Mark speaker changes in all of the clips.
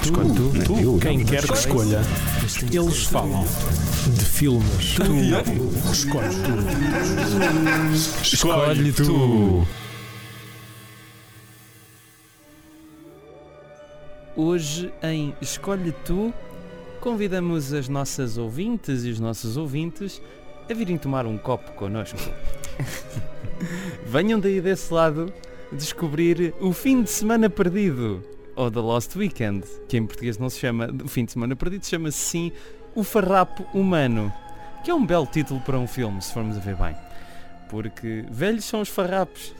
Speaker 1: Escolhe tu,
Speaker 2: Tu,
Speaker 1: eu,
Speaker 2: quem quer que escolha, eles falam de filmes. Tu escolhes tu.
Speaker 1: Escolhe tu.
Speaker 3: Hoje em Escolhe Tu, convidamos as nossas ouvintes e os nossos ouvintes a virem tomar um copo connosco. Venham daí desse lado descobrir o fim de semana perdido, ou The Lost Weekend, que em português não se chama o fim de semana perdido, chama-se sim O Farrapo Humano, que é um belo título para um filme, se formos a ver bem. Porque velhos são os farrapos.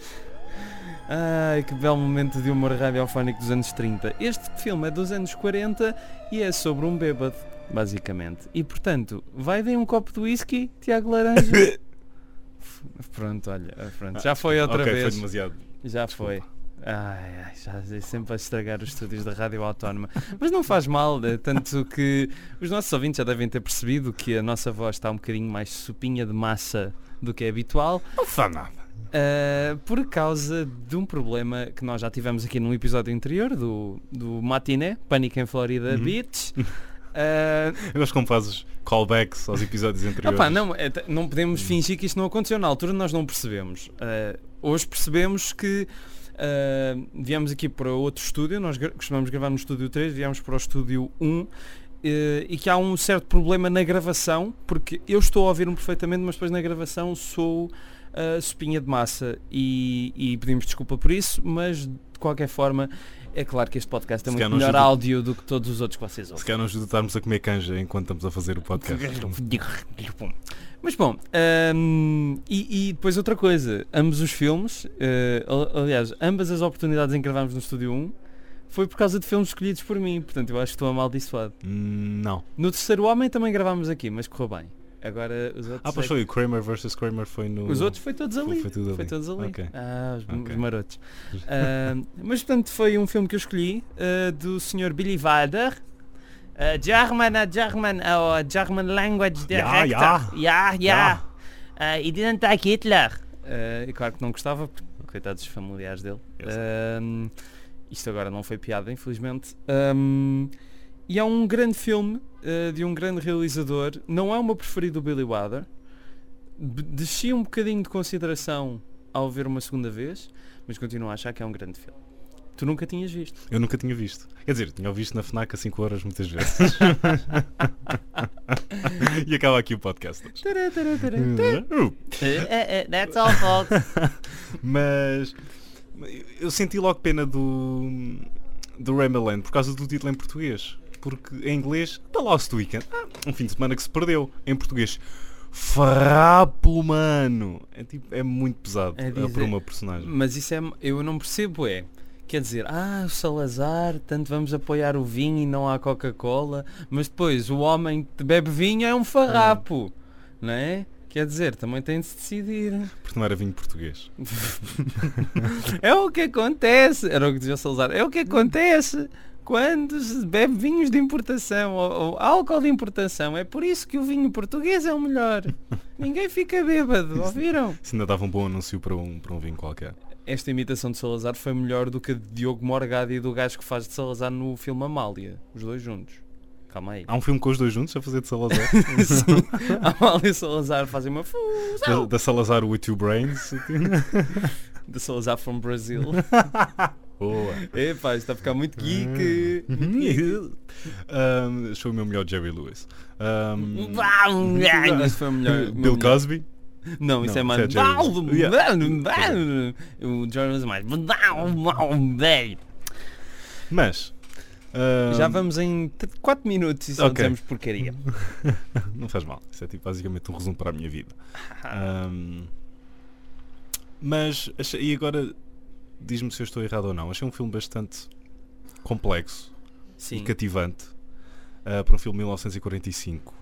Speaker 3: Ai, que belo momento de humor radiofónico dos anos 30. Este filme é dos anos 40 e é sobre um bêbado, basicamente. E portanto, vai ver um copo de whisky, Tiago Laranja? pronto, olha, pronto. já foi outra
Speaker 1: ok,
Speaker 3: vez.
Speaker 1: foi demasiado.
Speaker 3: Já foi. Ai, ai, já é sempre a estragar os estúdios da Rádio Autónoma. Mas não faz mal, eh, tanto que os nossos ouvintes já devem ter percebido que a nossa voz está um bocadinho mais sopinha de massa do que é habitual.
Speaker 1: Não faz nada.
Speaker 3: Uh, por causa de um problema que nós já tivemos aqui num episódio anterior do, do Matiné, Pânico em Florida
Speaker 1: Uhum.
Speaker 3: Beach. Uh,
Speaker 1: Eu gosto como fazes callbacks aos episódios anteriores.
Speaker 3: opá, não, é não podemos fingir que isto não aconteceu. Na altura nós não percebemos. Uh, hoje percebemos que uh, viemos aqui para outro estúdio, nós costumamos gravar no estúdio 3, viemos para o estúdio 1 uh, e que há um certo problema na gravação, porque eu estou a ouvir-me perfeitamente, mas depois na gravação sou a sopinha de massa e, e pedimos desculpa por isso, mas de qualquer forma é claro que este podcast é
Speaker 1: Se
Speaker 3: muito melhor
Speaker 1: ajuda-
Speaker 3: áudio do que todos os outros que vocês
Speaker 1: Se
Speaker 3: ouvem.
Speaker 1: calhar não ajuda a estarmos a comer canja enquanto estamos a fazer o podcast.
Speaker 3: Mas bom, hum, e, e depois outra coisa, ambos os filmes, al- aliás, ambas as oportunidades em que gravámos no Estúdio 1 foi por causa de filmes escolhidos por mim, portanto eu acho que estou amaldiçoado.
Speaker 1: Hum, não.
Speaker 3: No Terceiro Homem também gravámos aqui, mas correu bem. Agora os outros.
Speaker 1: Ah, pois
Speaker 3: é
Speaker 1: foi o Kramer vs. Kramer foi no.
Speaker 3: Os outros foi todos ali.
Speaker 1: Foi tudo ali.
Speaker 3: Foi todos ali.
Speaker 1: Ok.
Speaker 3: Ah, os,
Speaker 1: Ok.
Speaker 3: os marotos. Ah, mas portanto foi um filme que eu escolhi ah, do Sr. Billy Wilder. ah, German, a German, a German language director. yeah, yeah. Ah, he didn't like Hitler. Ah, e claro que não gostava, porque coitados dos familiares dele. Isto agora não foi piada, infelizmente. Ah, e é um grande filme ah, de um grande realizador. Não é o meu preferido do Billy Wilder. Desci um bocadinho de consideração ao ver uma segunda vez, mas continuo a achar que é um grande filme. Tu nunca tinhas visto.
Speaker 1: Eu nunca tinha visto. Quer dizer, tinha visto na FNAC a 5 horas muitas vezes. e acaba aqui o podcast. Uh,
Speaker 3: That's all, folks.
Speaker 1: Mas eu senti logo pena do do Rambleland por causa do título em português. Porque em inglês, The Lost Weekend, ah, um fim de semana que se perdeu. Em português, Farrapo, mano. É, tipo, é muito pesado
Speaker 3: É
Speaker 1: é
Speaker 3: dizer-
Speaker 1: para uma personagem.
Speaker 3: Mas isso é. Eu não percebo, é. Quer dizer, ah, o Salazar, tanto vamos apoiar o vinho e não há Coca-Cola, mas depois o homem que bebe vinho é um farrapo, não é? Quer dizer, também tem de se decidir.
Speaker 1: Porque não era vinho português.
Speaker 3: É o que acontece, era o que dizia o Salazar, é o que acontece quando se bebe vinhos de importação ou, ou álcool de importação. É por isso que o vinho português é o melhor. Ninguém fica bêbado, ouviram?
Speaker 1: Se ainda dava um bom anúncio para um, para um vinho qualquer.
Speaker 3: Esta imitação de Salazar foi melhor do que a de Diogo Morgado e do gajo que faz de Salazar no filme Amália, os dois juntos. Calma aí.
Speaker 1: Há um filme com os dois juntos a fazer de Salazar.
Speaker 3: Sim, Amália e Salazar fazem uma
Speaker 1: da,
Speaker 3: fusão
Speaker 1: da Salazar with two brains.
Speaker 3: de Salazar from Brazil.
Speaker 1: Boa.
Speaker 3: Epá, isto está a ficar muito geek. Muito geek.
Speaker 1: Um, achou o meu melhor Jerry Lewis. Um,
Speaker 3: Esse foi o melhor.
Speaker 1: Bill
Speaker 3: melhor.
Speaker 1: Cosby.
Speaker 3: Não, isso
Speaker 1: Não,
Speaker 3: é mais.
Speaker 1: isso é Jerry. Yeah.
Speaker 3: O Jordan é mais.
Speaker 1: Mas. um,
Speaker 3: Já vamos em 4 minutos e só
Speaker 1: Ok.
Speaker 3: dizemos porcaria.
Speaker 1: Não faz mal. Isso é tipo basicamente um resumo para a minha vida. Um, mas e agora diz-me se eu estou errado ou não. Achei um filme bastante complexo e
Speaker 3: Sim.
Speaker 1: cativante uh, para um filme de 1945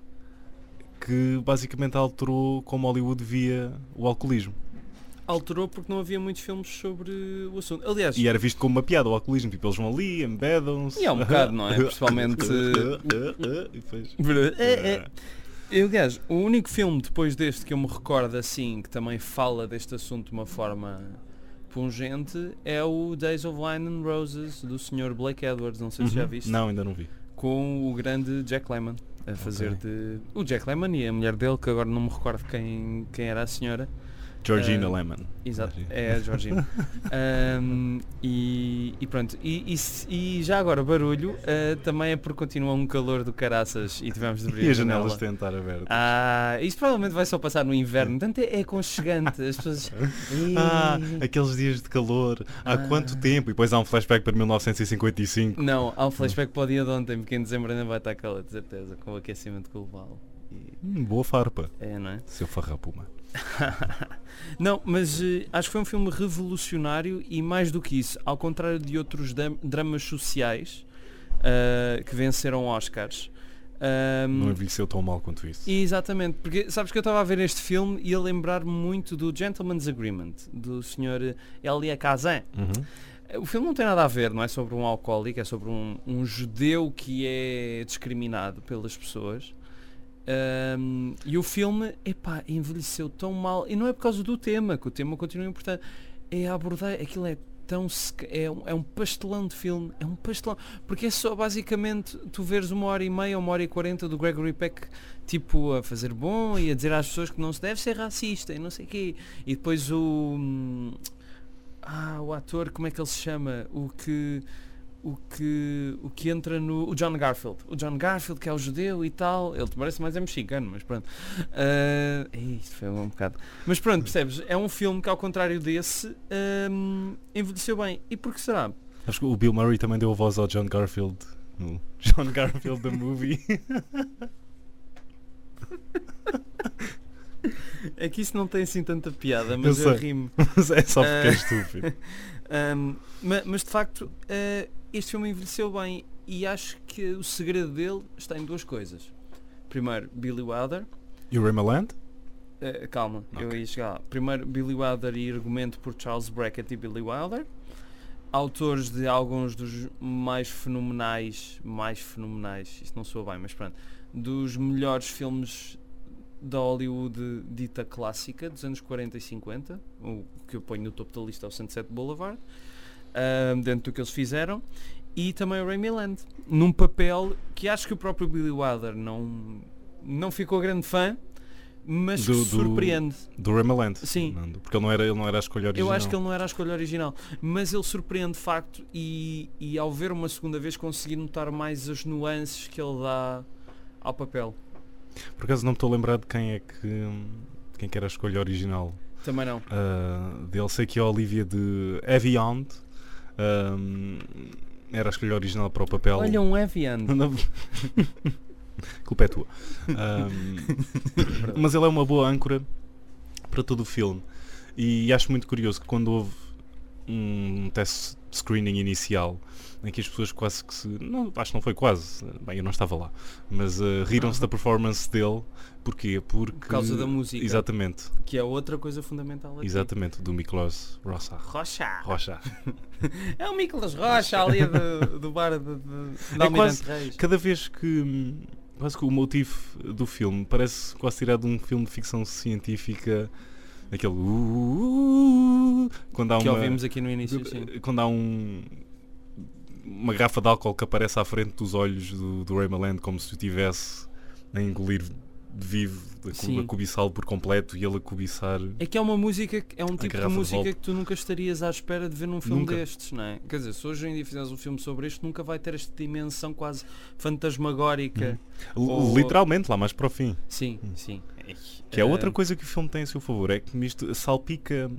Speaker 1: que basicamente alterou como Hollywood via o alcoolismo.
Speaker 3: Alterou porque não havia muitos filmes sobre o assunto. Aliás,
Speaker 1: E era visto como uma piada o alcoolismo, tipo eles vão ali, embedam-se.
Speaker 3: E é um bocado, não é? Principalmente-
Speaker 1: E depois-
Speaker 3: É, é. Eu, aliás, o único filme depois deste que eu me recordo assim, que também fala deste assunto de uma forma pungente é o Days of Wine and Roses do Sr. Blake Edwards, não sei se já
Speaker 1: Uhum.
Speaker 3: viste,
Speaker 1: Não, ainda não vi.
Speaker 3: com o grande Jack Lemmon a fazer de o Jack Lemmon e a mulher dele que agora não me recordo quem quem era a senhora.
Speaker 1: Georgina
Speaker 3: Ah,
Speaker 1: Lemon.
Speaker 3: Exato, é a Georgina. Ahm, e, e pronto, e, e e já agora barulho ah, também é porque continua um calor do caraças e tivemos de abrir
Speaker 1: E
Speaker 3: a
Speaker 1: as janelas estar abertas.
Speaker 3: Ah, isto provavelmente vai só passar no inverno, é, é aconchegante. As pessoas.
Speaker 1: Ah, aqueles dias de calor. Há
Speaker 3: Ah.
Speaker 1: quanto tempo? E depois há um flashback para 1955.
Speaker 3: Não, há um flashback para o dia de ontem, porque em dezembro ainda vai estar calor, de certeza, com o aquecimento global. E-
Speaker 1: Hum, boa farpa.
Speaker 3: é, não é?
Speaker 1: Seu farrapuma.
Speaker 3: Não, mas eh, acho que foi um filme revolucionário e mais do que isso, ao contrário de outros dam- dramas sociais ah, que venceram Oscars. ahm,
Speaker 1: Não envelheceu tão mal quanto isso.
Speaker 3: Exatamente, porque sabes que eu estava a ver este filme e a lembrar-me muito do Gentleman's Agreement, do Sr. Elia Kazan.
Speaker 1: Uhum.
Speaker 3: O filme não tem nada a ver, não é sobre um alcoólico, é sobre um, um judeu que é discriminado pelas pessoas. Ahm, e o filme, epá, envelheceu tão mal. E não é por causa do tema, que o tema continua importante. É a abordar, aquilo é tão é um, é um pastelão de filme, é um pastelão, porque é só basicamente tu veres uma hora e meia, uma hora e quarenta do Gregory Peck tipo a fazer bom e a dizer às pessoas que não se deve ser racista e não sei quê. E depois o hum, ah, o ator, como é que ele se chama? O que o que o que entra no o John Garfield. O John Garfield que é o judeu e tal. Ele parece mais é mexicano, mas pronto. Ah, isto foi um bocado. Mas pronto, percebes? É um filme que ao contrário desse hum, envelheceu bem. E por que será?
Speaker 1: Acho que o Bill Murray também deu a voz ao John Garfield. No John Garfield the Movie.
Speaker 3: É que isso não tem assim tanta piada, mas
Speaker 1: Eu
Speaker 3: eu, rimo.
Speaker 1: Mas é só porque é
Speaker 3: Ah.
Speaker 1: estúpido.
Speaker 3: Um, ma- mas, de facto, eh, este filme envelheceu bem e acho que o segredo dele está em duas coisas. Primeiro, Billy Wilder.
Speaker 1: E o?
Speaker 3: Eh, calma, eu
Speaker 1: Ok.
Speaker 3: ia chegar lá. Primeiro, Billy Wilder e argumento por Charles Brackett e Billy Wilder. Autores de alguns dos mais fenomenais, mais fenomenais, isto não soa bem, mas pronto, dos melhores filmes da Hollywood dita clássica dos anos 40 e 50, o que eu ponho no topo da lista é o Sunset Boulevard, ahm, dentro do que eles fizeram, e também o Ray Milland, num papel que acho que o próprio Billy Wilder não, não ficou grande fã, mas
Speaker 1: Do-
Speaker 3: que
Speaker 1: do-
Speaker 3: surpreende.
Speaker 1: Do Raymaland.
Speaker 3: Sim.
Speaker 1: Não, Porque ele não era, ele não era a escolha original.
Speaker 3: Eu acho que ele não era a escolha original, mas ele surpreende de facto e, e ao ver uma segunda vez consegui notar mais as nuances que ele dá ao papel.
Speaker 1: Por acaso não me estou a lembrar de quem é que. Quem que era a escolha original
Speaker 3: Também não.
Speaker 1: uh, dele. Sei que a Olivia de Evian era a escolha original para o papel.
Speaker 3: Olha um Evian.
Speaker 1: Não. Culpa é tua. Um, mas ele é uma boa âncora para todo o filme. E acho muito curioso que quando houve um teste screening inicial em que as pessoas quase que se. Não, acho que não foi quase. Bem, eu não estava lá. Mas uh, riram-se
Speaker 3: Ah.
Speaker 1: da performance dele. Porquê? Porque.
Speaker 3: Por causa da música.
Speaker 1: Exatamente.
Speaker 3: Que é outra coisa fundamental aqui.
Speaker 1: Exatamente. Do Miklos Rocha.
Speaker 3: Rocha.
Speaker 1: Rocha.
Speaker 3: É o Nicolas Rocha ali do, do bar de, de, de
Speaker 1: É quase-
Speaker 3: Reis.
Speaker 1: Cada vez que. Quase que o motivo do filme parece quase tirado de um filme de ficção científica. Aquele. "Uh, uh, uh", quando há
Speaker 3: Que
Speaker 1: uma.
Speaker 3: ouvimos aqui no início, sim.
Speaker 1: Quando há um. Uma garrafa de álcool que aparece à frente dos olhos do, do Raymaland como se o tivesse a engolir de vivo, a, a cobiçá-lo por completo e ele a cobiçar.
Speaker 3: É que é uma música, é um tipo de
Speaker 1: de
Speaker 3: música
Speaker 1: volta.
Speaker 3: que tu nunca estarias à espera de ver num filme
Speaker 1: Nunca.
Speaker 3: destes, não é? Quer dizer, se hoje em dia fizeres um filme sobre isto, nunca vai ter esta dimensão quase fantasmagórica.
Speaker 1: L-
Speaker 3: Ou-
Speaker 1: Literalmente, lá mais para o fim.
Speaker 3: Sim, sim.
Speaker 1: Que é outra coisa que o filme tem a seu favor, é que misto, salpica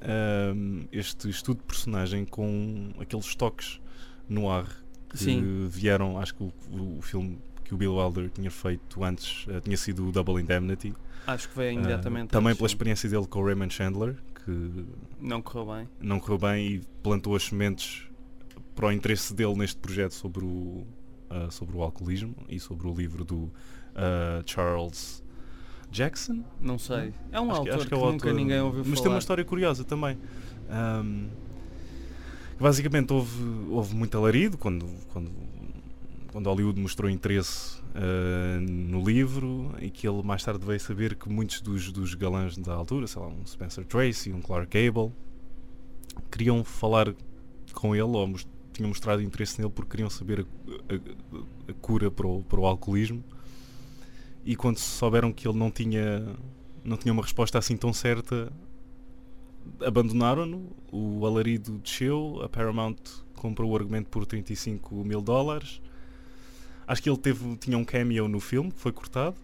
Speaker 1: ahm, este estudo de personagem com aqueles toques no ar que
Speaker 3: Sim.
Speaker 1: vieram, acho que o, o filme que o Bill Wilder tinha feito antes eh, tinha sido o Double Indemnity.
Speaker 3: Acho que veio imediatamente.
Speaker 1: também
Speaker 3: antes,
Speaker 1: pela experiência dele com o Raymond Chandler, que
Speaker 3: Não correu bem.
Speaker 1: não correu bem e plantou as sementes para o interesse dele neste projeto sobre o, ah, sobre o alcoolismo e sobre o livro do ah, Charles Jackson.
Speaker 3: Não sei. É um
Speaker 1: Acho que-
Speaker 3: autor
Speaker 1: acho
Speaker 3: que,
Speaker 1: é
Speaker 3: nunca
Speaker 1: autor.
Speaker 3: ninguém ouviu
Speaker 1: Mas
Speaker 3: falar.
Speaker 1: tem uma história curiosa também. Ahm, basicamente houve, houve muito alarido quando, quando, quando Hollywood mostrou interesse ah, no livro e que ele mais tarde veio saber que muitos dos, dos galãs da altura, sei lá, um Spencer Tracy, um Clark Gable, queriam falar com ele ou mos- tinham mostrado interesse nele porque queriam saber a, a- a cura para o, para o alcoolismo e quando souberam que ele não tinha não tinha uma resposta assim tão certa abandonaram-no o alarido desceu a Paramount comprou o argumento por 35 mil dólares acho que ele teve tinha um cameo no filme que foi cortado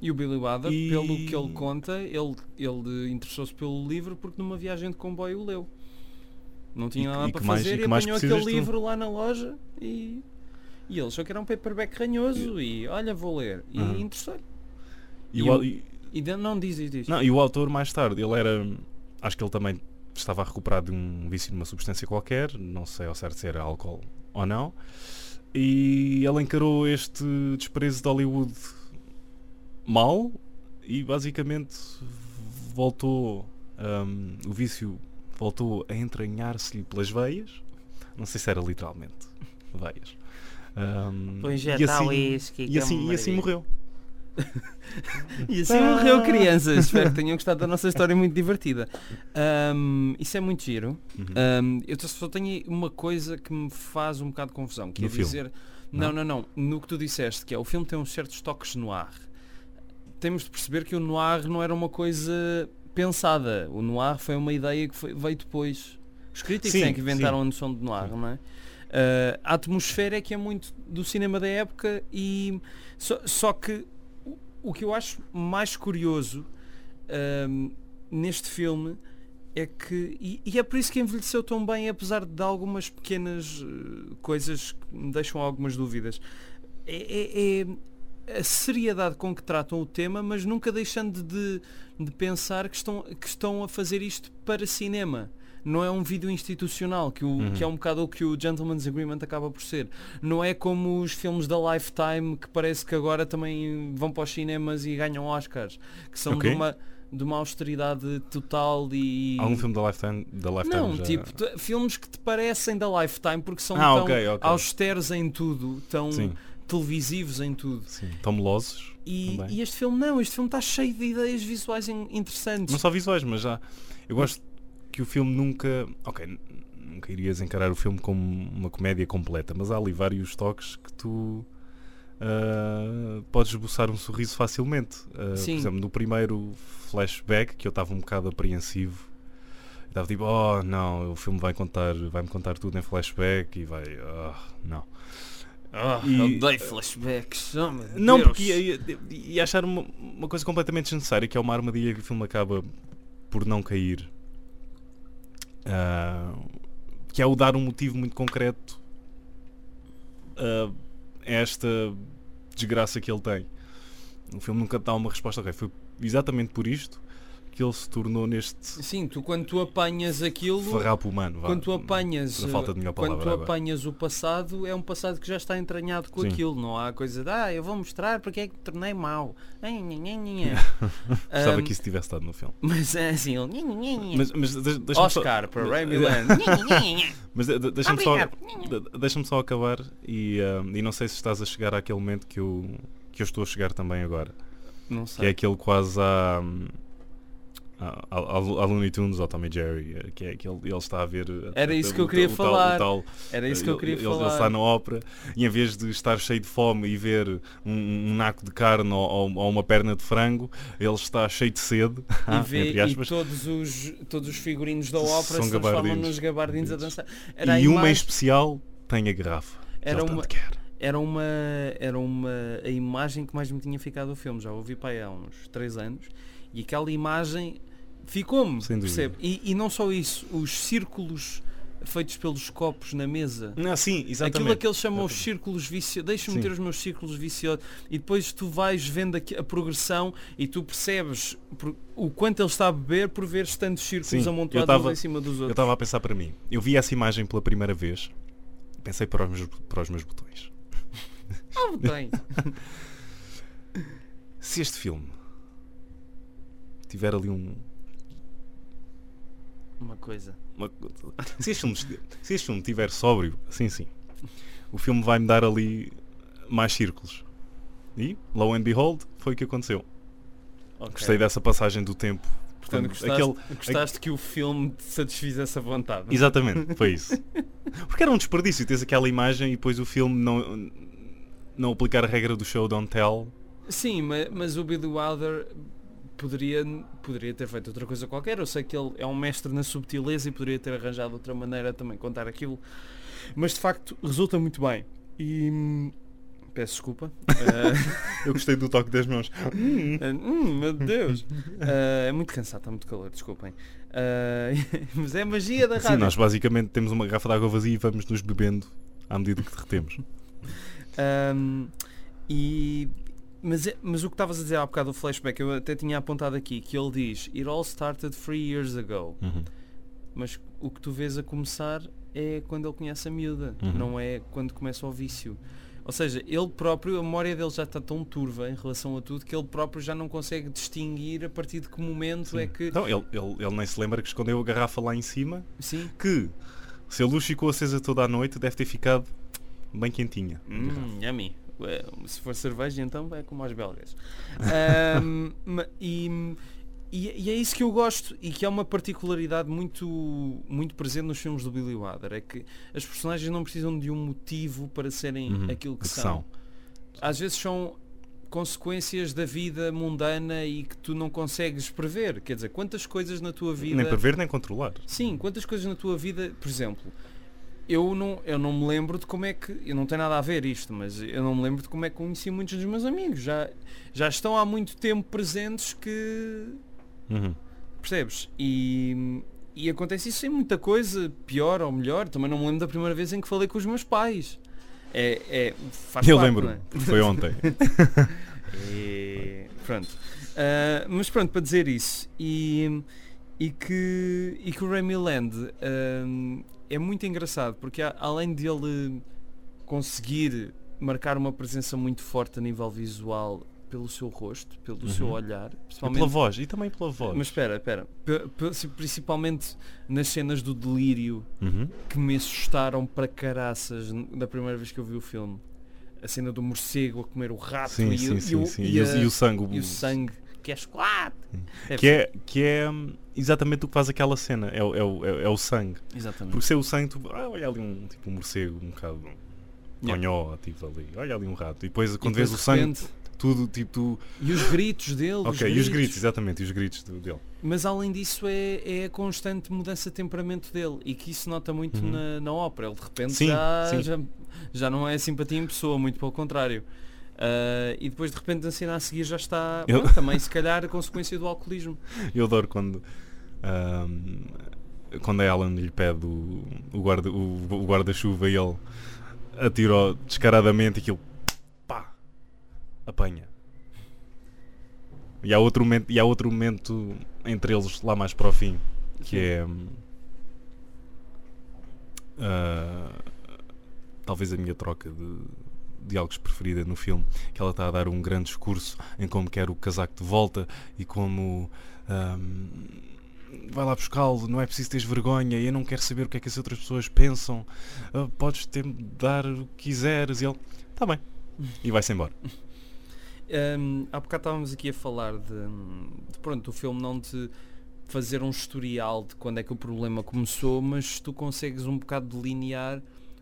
Speaker 3: E o Billy Wilder,
Speaker 1: E-
Speaker 3: pelo que ele conta, ele, ele interessou-se pelo livro porque numa viagem de comboio o leu. Não tinha
Speaker 1: E
Speaker 3: nada
Speaker 1: e
Speaker 3: para
Speaker 1: que mais-
Speaker 3: fazer
Speaker 1: e
Speaker 3: e, apanhou aquele
Speaker 1: tu?
Speaker 3: livro lá na loja e, e ele achou que era um paperback ranhoso e olha, vou ler. E
Speaker 1: Uhum.
Speaker 3: interessou
Speaker 1: e,
Speaker 3: E
Speaker 1: o, e-
Speaker 3: E não diz, diz.
Speaker 1: Não, e o autor mais tarde, ele era. Acho que ele também estava a recuperar de um vício de uma substância qualquer, não sei ao certo se era álcool ou não. E ele encarou este desprezo de Hollywood mal e basicamente voltou. hum, o vício voltou a entranhar-se-lhe pelas veias. Não sei se era literalmente veias. Hum,
Speaker 4: Vou injetar
Speaker 1: e assim,
Speaker 4: whisky,
Speaker 1: e
Speaker 4: que é
Speaker 1: assim, e assim morreu.
Speaker 3: E assim morreu crianças. Espero que tenham gostado da nossa história muito divertida. Ahm, isso é muito giro.
Speaker 1: Uhum.
Speaker 3: Ahm, eu só tenho uma coisa que me faz um bocado de confusão, que
Speaker 1: No
Speaker 3: é
Speaker 1: filme?
Speaker 3: dizer. Não, não, não. No que tu disseste, que é o filme tem uns certos toques noir. Temos de perceber que o noir não era uma coisa pensada. O noir foi uma ideia que foi- veio depois. Os críticos
Speaker 1: Sim,
Speaker 3: é que inventaram
Speaker 1: sim.
Speaker 3: a noção de noir, não é? Ah, a atmosfera é que é muito do cinema da época e só, só que o- o que eu acho mais curioso ahm, neste filme é que e, e é por isso que envelheceu tão bem apesar de algumas pequenas eh, coisas que me deixam algumas dúvidas. É, é- é a seriedade com que tratam o tema mas nunca deixando de, de pensar que estão, que estão a fazer isto para cinema não é um vídeo institucional que, o,
Speaker 1: Uhum.
Speaker 3: que é um bocado o que o Gentleman's Agreement acaba por ser não é como os filmes da Lifetime que parece que agora também vão para os cinemas e ganham Oscars que são
Speaker 1: Ok.
Speaker 3: de uma de uma austeridade total e
Speaker 1: Algum filme da Lifetime, da Lifetime
Speaker 3: não,
Speaker 1: já...
Speaker 3: tipo, filmes que te parecem da Lifetime porque são
Speaker 1: Ah,
Speaker 3: tão
Speaker 1: ok, ok.
Speaker 3: austeros em tudo, tão
Speaker 1: Sim,
Speaker 3: televisivos em tudo.
Speaker 1: sim. Tão melosos.
Speaker 3: E, e este filme não, este filme está cheio de ideias visuais in- interessantes.
Speaker 1: Não só visuais, mas já. Eu gosto que o filme nunca. Ok, nunca irias encarar o filme como uma comédia completa, mas há ali vários toques que tu. ah, podes esboçar um sorriso facilmente. Ah, por exemplo, no primeiro flashback, que eu estava um bocado apreensivo, estava tipo, oh não, o filme vai contar, vai-me contar tudo em flashback e vai. ah, não.
Speaker 3: Ah,
Speaker 1: E-
Speaker 3: eu odeio flashbacks. Oh, meu
Speaker 1: Não,
Speaker 3: Deus.
Speaker 1: porque ia achar uma, uma coisa completamente desnecessária, que é uma armadilha que o filme acaba por não cair. Ah, que é o dar um motivo muito concreto ah, a esta desgraça que ele tem. O filme nunca dá uma resposta. Ok, foi exatamente por isto que ele se tornou neste
Speaker 3: Sim, tu quando tu apanhas aquilo,
Speaker 1: farrapo humano. vá.
Speaker 3: quando tu apanhas,
Speaker 1: falta de melhor
Speaker 3: quando
Speaker 1: palavra
Speaker 3: tu
Speaker 1: agora.
Speaker 3: apanhas o passado, é um passado que já está entranhado com
Speaker 1: Sim.
Speaker 3: aquilo, não há coisa de ah, eu vou mostrar porque é que me tornei mau.
Speaker 1: Gostava
Speaker 3: Ahm,
Speaker 1: que isso tivesse estado no filme.
Speaker 3: Mas é assim, ele.
Speaker 1: Mas, mas de- deixa-me só-
Speaker 3: Oscar para
Speaker 1: mas-
Speaker 3: Ray nha.
Speaker 1: Mas de- de- deixa-me só,
Speaker 4: Obrigado.
Speaker 1: de- deixa-me só acabar e, um, e não sei se estás a chegar àquele momento que eu, que eu estou a chegar também agora.
Speaker 3: Não
Speaker 1: Que é
Speaker 3: sei.
Speaker 1: aquele quase à, à, à Looney Tunes ou Tommy Jerry. eh, Que é aquele ele está a ver. eh,
Speaker 3: Era isso que eu queria falar. Era isso que eu
Speaker 1: ele-
Speaker 3: queria
Speaker 1: ele,
Speaker 3: falar.
Speaker 1: Ele está na ópera e em vez de estar cheio de fome e ver um, um naco de carne ou, ou- uma perna de frango, ele está cheio de sede.
Speaker 3: e, vê, e todos, os, todos os figurinos da ópera
Speaker 1: São
Speaker 3: se transformam nos gabardinos a dançar. Era a
Speaker 1: E uma em especial tem a garrafa. que
Speaker 3: Era
Speaker 1: ele
Speaker 3: uma- era uma era uma a imagem que mais me tinha ficado do filme já ouvi para aí há uns 3 anos e aquela imagem ficou-me percebe e, e não só isso os círculos feitos pelos copos na mesa
Speaker 1: Não, sim, exatamente.
Speaker 3: aquilo que eles chamam os
Speaker 1: Exatamente.
Speaker 3: círculos viciosos deixa-me ter os meus círculos viciosos e depois tu vais vendo a progressão e tu percebes o quanto ele está a beber por ver tantos círculos
Speaker 1: Sim, eu
Speaker 3: amontoados
Speaker 1: tava-
Speaker 3: em cima dos
Speaker 1: Eu
Speaker 3: outros
Speaker 1: estava a pensar para mim. Eu vi essa imagem pela primeira vez. Pensei para os meus, para os meus botões.
Speaker 3: Ah, bem.
Speaker 1: Se este filme tiver ali um.
Speaker 3: uma coisa
Speaker 1: uma- se, este filme, se este filme tiver sóbrio, sim, sim. O filme vai-me dar ali mais círculos. E, low and behold, foi o que aconteceu.
Speaker 3: Ok.
Speaker 1: Gostei dessa passagem do tempo
Speaker 3: Portanto, gostaste,
Speaker 1: aquele-
Speaker 3: gostaste que o filme te satisfizesse a vontade.
Speaker 1: Exatamente, foi isso. Porque era um desperdício, tens aquela imagem e depois o filme não, não aplicar a regra do show don't tell.
Speaker 3: Sim, mas, mas o Billy Wilder poderia, poderia ter feito outra coisa qualquer. Eu sei que ele é um mestre na subtileza e poderia ter arranjado outra maneira também contar aquilo. Mas de facto resulta muito bem. E hum, peço desculpa. Eh,
Speaker 1: Eu gostei do toque das mãos.
Speaker 3: eh, hum, meu Deus. Eh, é muito cansado, está muito calor, desculpem. Eh, mas é a magia da
Speaker 1: Sim,
Speaker 3: rádio.
Speaker 1: nós basicamente temos uma garrafa de água vazia e vamos nos bebendo à medida que derretemos.
Speaker 3: Um, e, mas, é- mas o que estavas a dizer há bocado do flashback, eu até tinha apontado aqui, que ele diz It all started three years ago.
Speaker 1: Uhum.
Speaker 3: Mas o que tu vês a começar é quando ele conhece a miúda,
Speaker 1: Uhum.
Speaker 3: não é quando começa o vício. Ou seja, ele próprio, a memória dele já está tão turva em relação a tudo que ele próprio já não consegue distinguir a partir de que momento
Speaker 1: Sim.
Speaker 3: é que.
Speaker 1: Então, ele, ele, ele nem se lembra que escondeu a garrafa lá em cima,
Speaker 3: Sim.
Speaker 1: que se a luz ficou acesa toda a noite, deve ter ficado bem quentinha. a garrafa.
Speaker 3: Ué, Se for cerveja então é como aos belgas. Ma- e, e, é isso que eu gosto e que é uma particularidade muito, muito presente nos filmes do Billy Wilder, é que as personagens não precisam de um motivo para serem
Speaker 1: Uhum,
Speaker 3: aquilo que são.
Speaker 1: são.
Speaker 3: Às vezes são consequências da vida mundana e que tu não consegues prever. Quer dizer, quantas coisas na tua vida...
Speaker 1: Nem para ver nem controlar.
Speaker 3: Sim, quantas coisas na tua vida, por exemplo, eu não, eu não me lembro de como é que, eu não tenho nada a ver isto, mas eu não me lembro de como é que conheci muitos dos meus amigos. Já, já estão há muito tempo presentes que,
Speaker 1: Uhum.
Speaker 3: percebes? E, e acontece isso em muita coisa, pior ou melhor. Também não me lembro da primeira vez em que falei com os meus pais. É, é, faz
Speaker 1: Eu
Speaker 3: parte,
Speaker 1: lembro,
Speaker 3: é?
Speaker 1: foi ontem.
Speaker 3: E pronto. Ah, mas pronto, para dizer isso. E, e, que, e que o Remy Land ah, é muito engraçado porque além de ele conseguir marcar uma presença muito forte a nível visual pelo seu rosto, pelo seu
Speaker 1: Uhum.
Speaker 3: olhar,
Speaker 1: E
Speaker 3: principalmente
Speaker 1: pela voz, e também pela voz.
Speaker 3: mas espera, espera. Principalmente nas cenas do delírio
Speaker 1: Uhum.
Speaker 3: que me assustaram para caraças da primeira vez que eu vi o filme. A cena do morcego a comer o rato
Speaker 1: Sim,
Speaker 3: e,
Speaker 1: sim, sim,
Speaker 3: e e
Speaker 1: E,
Speaker 3: a-
Speaker 1: e o sangue.
Speaker 3: e o sangue que é chocolate. É,
Speaker 1: Que é, que é hum, exatamente o que faz aquela cena. É, o- é, é, é o sangue.
Speaker 3: Exatamente.
Speaker 1: Porque se é o sangue, tu, ah, olha ali um, tipo, um morcego, um bocado
Speaker 3: Yeah.
Speaker 1: conhó, tipo ali. Olha ali um rato. E depois
Speaker 3: E
Speaker 1: quando
Speaker 3: depois,
Speaker 1: vês o
Speaker 3: de
Speaker 1: sangue,
Speaker 3: repente-
Speaker 1: tudo tipo.
Speaker 3: E os gritos dele.
Speaker 1: ok, e os gritos, exatamente, e os gritos dele.
Speaker 3: Mas além disso é, é a constante mudança de temperamento dele e que isso nota muito
Speaker 1: Uhum.
Speaker 3: na, na ópera. Ele de repente
Speaker 1: Sim,
Speaker 3: já,
Speaker 1: sim.
Speaker 3: já, já não é simpatia em pessoa, muito pelo contrário. Ah, e depois de repente a cena a seguir já está
Speaker 1: Eu-
Speaker 3: pronto, também se calhar a consequência do alcoolismo.
Speaker 1: Eu adoro quando. ahm, quando a Ellen lhe pede o, o guarda- o- o guarda-chuva e ele atirou descaradamente aquilo pá apanha. E há outro momento, e há outro momento entre eles lá mais para o fim que é ah, talvez a minha troca de diálogos preferida no filme que ela está a dar um grande discurso em como quer o casaco de volta e como ahm, vai lá buscá-lo, não é preciso teres vergonha, eu não quero saber o que é que as outras pessoas pensam, ah, podes ter dar o que quiseres e ele, está bem, e vai-se embora.
Speaker 3: Um, há bocado estávamos aqui a falar de, de, pronto, o filme não te fazer um historial de quando é que o problema começou, mas tu consegues um bocado delinear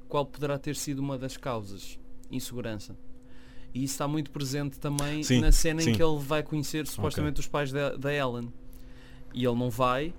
Speaker 3: qual poderá ter sido uma das causas. Insegurança. E isso está muito presente também
Speaker 1: Sim,
Speaker 3: na cena em
Speaker 1: sim.
Speaker 3: que ele vai conhecer supostamente os pais da, da Ellen. E ele não vai.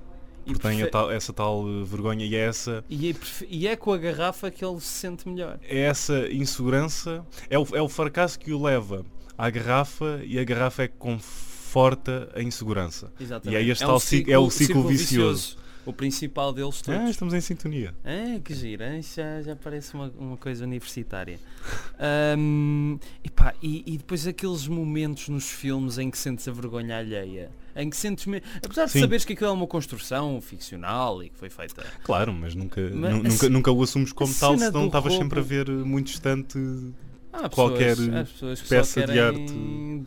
Speaker 1: Porque tem
Speaker 3: prefe-
Speaker 1: tal- essa tal eh, vergonha e é essa,
Speaker 3: e, é prefe- e é com a garrafa que ele se sente melhor.
Speaker 1: é essa insegurança, é o, é o fracasso que o leva à garrafa e a garrafa é que conforta a insegurança.
Speaker 3: Exatamente.
Speaker 1: E aí este
Speaker 3: é
Speaker 1: tal
Speaker 3: um
Speaker 1: ci- é o ciclo vicioso.
Speaker 3: O principal deles todos.
Speaker 1: Ah, estamos em sintonia.
Speaker 3: Ah, que giro, já, já parece uma, uma coisa universitária. Ahm, epá, e, e depois aqueles momentos nos filmes em que sentes a vergonha alheia. Em que sentes me... Apesar de
Speaker 1: Sim.
Speaker 3: saberes que aquilo é uma construção ficcional e que foi feita.
Speaker 1: Claro, mas nunca,
Speaker 3: Mas
Speaker 1: nunca, nunca o assumes como tal, senão estavas
Speaker 3: roubo-
Speaker 1: sempre a ver eh, muito distante. Qualquer
Speaker 3: pessoas,
Speaker 1: peça de arte.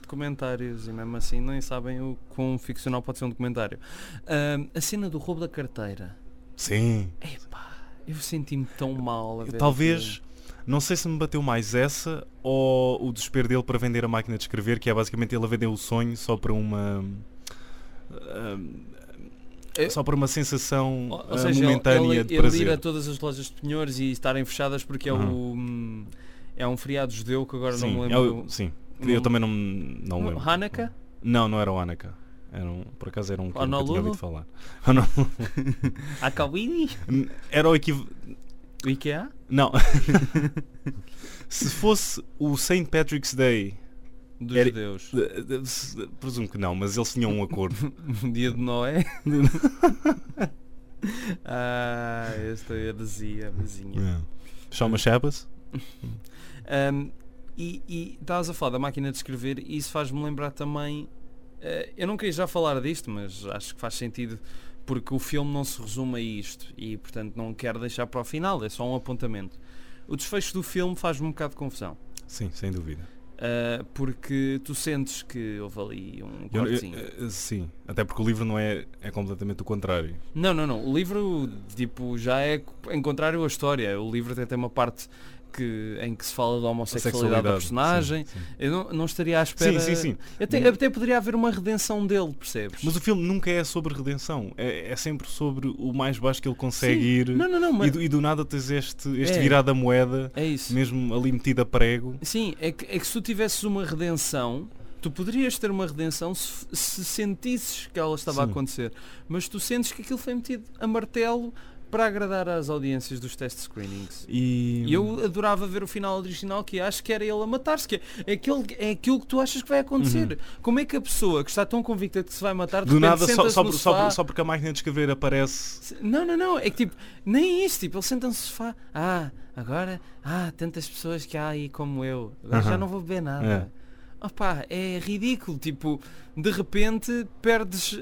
Speaker 3: documentários e mesmo assim nem sabem o quão ficcional pode ser um documentário. Ahm, a cena do roubo da carteira.
Speaker 1: Sim.
Speaker 3: Epá, eu senti-me tão mal ver
Speaker 1: Talvez, não sei se me bateu mais essa ou o desespero dele para vender a máquina de escrever, que é basicamente ele a vender o sonho só para uma.
Speaker 3: É-
Speaker 1: só por uma sensação
Speaker 3: Ou, ou
Speaker 1: ah,
Speaker 3: seja,
Speaker 1: momentânea
Speaker 3: ele,
Speaker 1: de
Speaker 3: ele
Speaker 1: prazer.
Speaker 3: ir a todas as lojas de penhores e estarem fechadas porque é
Speaker 1: Aham.
Speaker 3: o. É um feriado judeu que agora
Speaker 1: sim,
Speaker 3: não me
Speaker 1: é
Speaker 3: lembro.
Speaker 1: sim.
Speaker 3: não-
Speaker 1: eu também não, não lembro.
Speaker 3: Hanukkah?
Speaker 1: Não, não era o Hanukkah. Era um, por acaso era um que eu tinha ouvido falar.
Speaker 3: Hakawini?
Speaker 1: Era o equivalente.
Speaker 3: O IKEA?
Speaker 1: Não. Se fosse o St. Patrick's Day,
Speaker 3: Dos
Speaker 1: Era-
Speaker 3: judeus.
Speaker 1: presumo que não, mas eles tinham um acordo.
Speaker 3: Dia de Noé. ah, esta heresia, vizinha.
Speaker 1: É. Chama Shabbos?
Speaker 3: Um, e e estavas a falar da máquina de escrever e isso faz-me lembrar também. eh, eu não queria já falar disto, mas acho que faz sentido porque o filme não se resume a isto e portanto não quero deixar para o final, é só um apontamento. O desfecho do filme faz-me um bocado de confusão.
Speaker 1: Sim, sem dúvida.
Speaker 3: eh, porque tu sentes que houve ali um
Speaker 1: Eu- eu-
Speaker 3: cortezinho.
Speaker 1: eh, sim, até porque o livro não é, é completamente o contrário.
Speaker 3: Não, não, não. O livro tipo, já é em contrário à história. O livro até tem uma parte que, em que se fala da homossexualidade da personagem.
Speaker 1: sim, sim.
Speaker 3: Eu não, não estaria à espera.
Speaker 1: Sim, sim, sim.
Speaker 3: Até, até poderia haver uma redenção dele, percebes?
Speaker 1: Mas o filme nunca é sobre redenção, é, é sempre sobre o mais baixo que ele consegue
Speaker 3: Sim.
Speaker 1: ir
Speaker 3: Não, não, não,
Speaker 1: e,
Speaker 3: mas
Speaker 1: do, e do nada tens este, este
Speaker 3: É.
Speaker 1: virar da moeda,
Speaker 3: é isso.
Speaker 1: mesmo ali metido a prego.
Speaker 3: Sim, é que, é que se tu tivesses uma redenção, tu poderias ter uma redenção se, se sentisses que ela estava a
Speaker 1: Sim.
Speaker 3: acontecer. Mas tu sentes que aquilo foi metido a martelo para agradar às audiências dos test screenings.
Speaker 1: E,
Speaker 3: eu adorava ver o final original que acho que era ele a matar-se, que é, é, aquele, é aquilo que tu achas que vai acontecer. Como é que a pessoa que está tão convicta de que se vai matar de
Speaker 1: Uhum. nada, só,
Speaker 3: senta-se
Speaker 1: só,
Speaker 3: sofá?
Speaker 1: só porque a máquina de escrever aparece.
Speaker 3: Não, não, não, é que tipo, nem isso, tipo, ele senta no sofá, ah, agora, ah, tantas pessoas que há aí como eu, agora já
Speaker 1: Aham.
Speaker 3: não vou beber nada. Opa, é ridículo, tipo, de repente perdes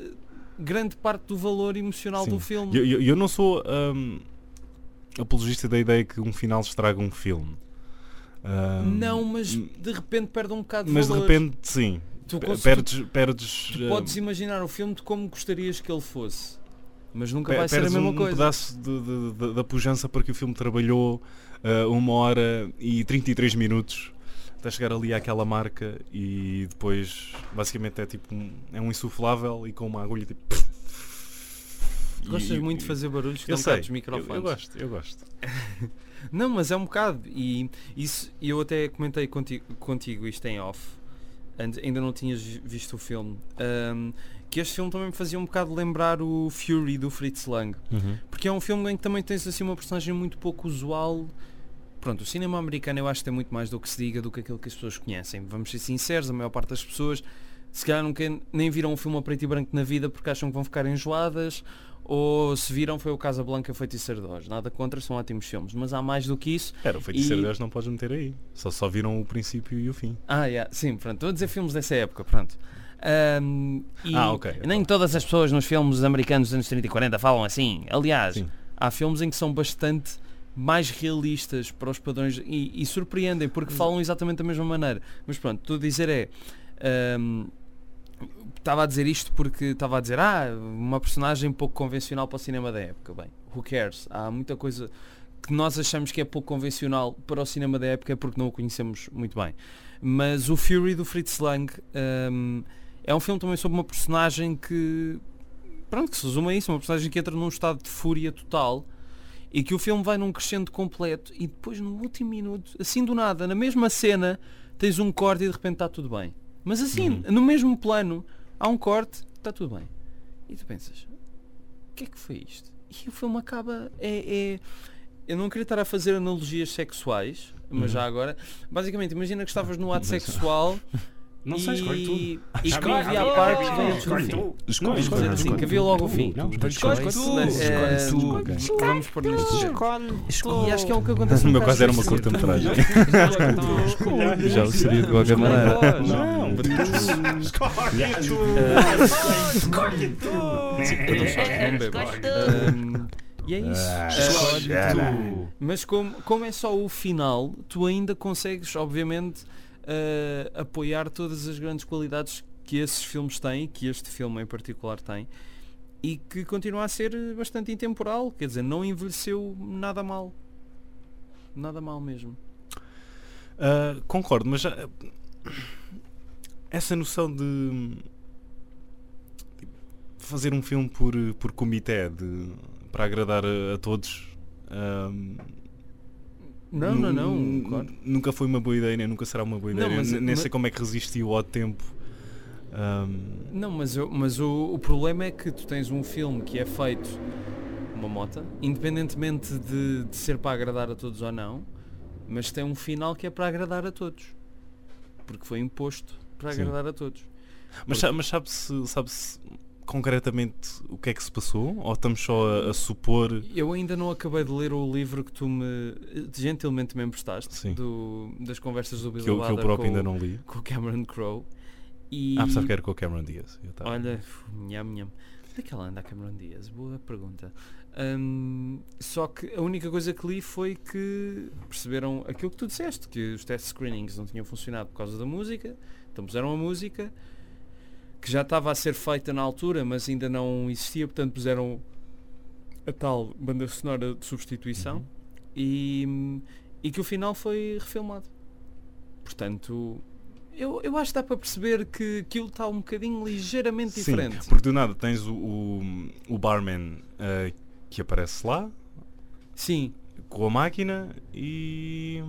Speaker 3: grande parte do valor emocional
Speaker 1: Sim.
Speaker 3: do filme.
Speaker 1: Eu, eu, eu não sou hum, apologista da ideia que um final estraga um filme. Hum,
Speaker 3: Não, mas
Speaker 1: m-
Speaker 3: de repente perde um bocado de
Speaker 1: mas de
Speaker 3: valor.
Speaker 1: repente, sim.
Speaker 3: Tu
Speaker 1: Perdes. perdes
Speaker 3: Tu
Speaker 1: hum,
Speaker 3: podes imaginar o filme de como gostarias que ele fosse, mas nunca vai ser a mesma
Speaker 1: um
Speaker 3: coisa.
Speaker 1: pedaço de, de- de- da pujança porque o filme trabalhou uh, uma hora e 33 minutos até chegar ali àquela marca e depois basicamente é tipo um, é um insuflável e com uma agulha tipo
Speaker 3: Gostas
Speaker 1: E-
Speaker 3: muito de fazer barulhos não
Speaker 1: sei,
Speaker 3: dos
Speaker 1: eu,
Speaker 3: microfones.
Speaker 1: eu gosto, eu gosto.
Speaker 3: Não, mas é um bocado. E isso, eu até comentei contigo, contigo isto em off. Ainda não tinhas vi- visto o filme. ahm, que este filme também me fazia um bocado lembrar o Fury do Fritz Lang. Porque é um filme em que também tens assim uma personagem muito pouco usual. Pronto, o cinema americano eu acho que tem muito mais do que se diga do que aquilo que as pessoas conhecem. Vamos ser sinceros, a maior parte das pessoas se calhar nunca nem viram um filme a preto e branco na vida porque acham que vão ficar enjoadas ou se viram foi o Casa Blanca Feiticeiro de Oz. Nada contra, são ótimos filmes, mas há mais do que isso.
Speaker 1: Era, o feiticeiro
Speaker 3: E-
Speaker 1: de Oz não podes meter aí. Só, só viram o princípio e o fim.
Speaker 3: Ah, yeah, sim, pronto, estou a dizer filmes dessa época, pronto. E
Speaker 1: Ah, ok,
Speaker 3: Nem
Speaker 1: ok.
Speaker 3: todas as pessoas nos filmes americanos dos anos 30 e 40 falam assim. Aliás,
Speaker 1: Sim.
Speaker 3: há filmes em que são bastante mais realistas para os padrões e, e surpreendem porque
Speaker 1: Hum.
Speaker 3: falam exatamente da mesma maneira. Mas pronto, estou a dizer é. ahm, Estava a dizer isto porque estava a dizer, ah, uma personagem pouco convencional para o cinema da época. Bem, who cares? Há muita coisa que nós achamos que é pouco convencional para o cinema da época é porque não o conhecemos muito bem. Mas o Fury do Fritz Lang ahm, é um filme também sobre uma personagem que pronto, que se resume a isso, uma personagem que entra num estado de fúria total e que o filme vai num crescendo completo e depois no último minuto, assim do nada, na mesma cena, tens um corte e de repente está tudo bem. Mas assim,
Speaker 1: Uhum.
Speaker 3: no mesmo plano, há um corte, está tudo bem. E tu pensas, o que é que foi isto? E o filme acaba, é, é- eu não queria estar a fazer analogias sexuais, mas
Speaker 1: Uhum.
Speaker 3: já agora, basicamente, imagina que estavas no ato sexual
Speaker 1: Não
Speaker 3: e,
Speaker 1: sei, escolhe tudo.
Speaker 3: e que
Speaker 4: Escolhe
Speaker 3: havia a parte que
Speaker 4: Escolhe
Speaker 3: veio antes do fim.
Speaker 4: tu.
Speaker 1: Escolhe,
Speaker 3: fazer assim,
Speaker 1: escolhe
Speaker 3: que havia logo o fim.
Speaker 1: Não,
Speaker 4: Escolhe
Speaker 1: escolhe
Speaker 4: tu. Escolhe tu.
Speaker 3: Vamos neste jeito.
Speaker 4: Escolhe
Speaker 3: E acho que é o que acontece
Speaker 1: No
Speaker 3: no
Speaker 1: meu
Speaker 3: caso
Speaker 1: era uma curta-metragem.
Speaker 3: Já o seria de qualquer maneira.
Speaker 1: Não.
Speaker 4: Escolhe tu.
Speaker 3: Bebo. Ahm, E é isso.
Speaker 1: Ah,
Speaker 4: Escolhe
Speaker 1: tu.
Speaker 3: mas como, como é só o final, tu ainda consegues, obviamente, ah, apoiar todas as grandes qualidades que esses filmes têm, que este filme em particular tem, e que continua a ser bastante intemporal. Quer dizer, não envelheceu nada mal. Nada mal mesmo.
Speaker 1: Ah, concordo, mas já, essa noção de tipo, fazer um filme por, por comitê de, para agradar a, a todos. ahm,
Speaker 3: Não, não, não. claro.
Speaker 1: Nunca foi uma boa ideia, nem nunca será uma boa
Speaker 3: Não,
Speaker 1: ideia.
Speaker 3: mas-
Speaker 1: Nem
Speaker 3: mas-
Speaker 1: sei como é que resistiu ao tempo. Ahm,
Speaker 3: Não, mas, eu- mas o, o problema é que tu tens um filme que é feito uma mota, independentemente de, de ser para agradar a todos ou não, mas tem um final que é para agradar a todos. Porque foi imposto para
Speaker 1: Sim.
Speaker 3: agradar a todos.
Speaker 1: mas mas sabe-se sabe concretamente o que é que se passou? Ou estamos só a, a supor.
Speaker 3: Eu ainda não acabei de ler o livro que tu me gentilmente me emprestaste do, das conversas do Bill
Speaker 1: Que eu, que eu
Speaker 3: Wilder
Speaker 1: próprio
Speaker 3: com,
Speaker 1: ainda não li.
Speaker 3: com o Cameron Crowe. E
Speaker 1: Ah, pensava que era com o Cameron Diaz. Tava-
Speaker 3: Olha, nham nham. Onde é que ela anda a Cameron Diaz? Boa pergunta. Hum, só que a única coisa que li foi que perceberam aquilo que tu disseste, que os test screenings não tinham funcionado por causa da música, então puseram a música que já estava a ser feita na altura, mas ainda não existia, portanto puseram a tal banda sonora de substituição
Speaker 1: Uhum.
Speaker 3: e, e que o final foi refilmado. Portanto, eu, eu acho que dá para perceber que aquilo está um bocadinho ligeiramente
Speaker 1: Sim,
Speaker 3: diferente.
Speaker 1: porque do nada tens o, o, o barman ah, que aparece lá
Speaker 3: Sim,
Speaker 1: com a máquina e.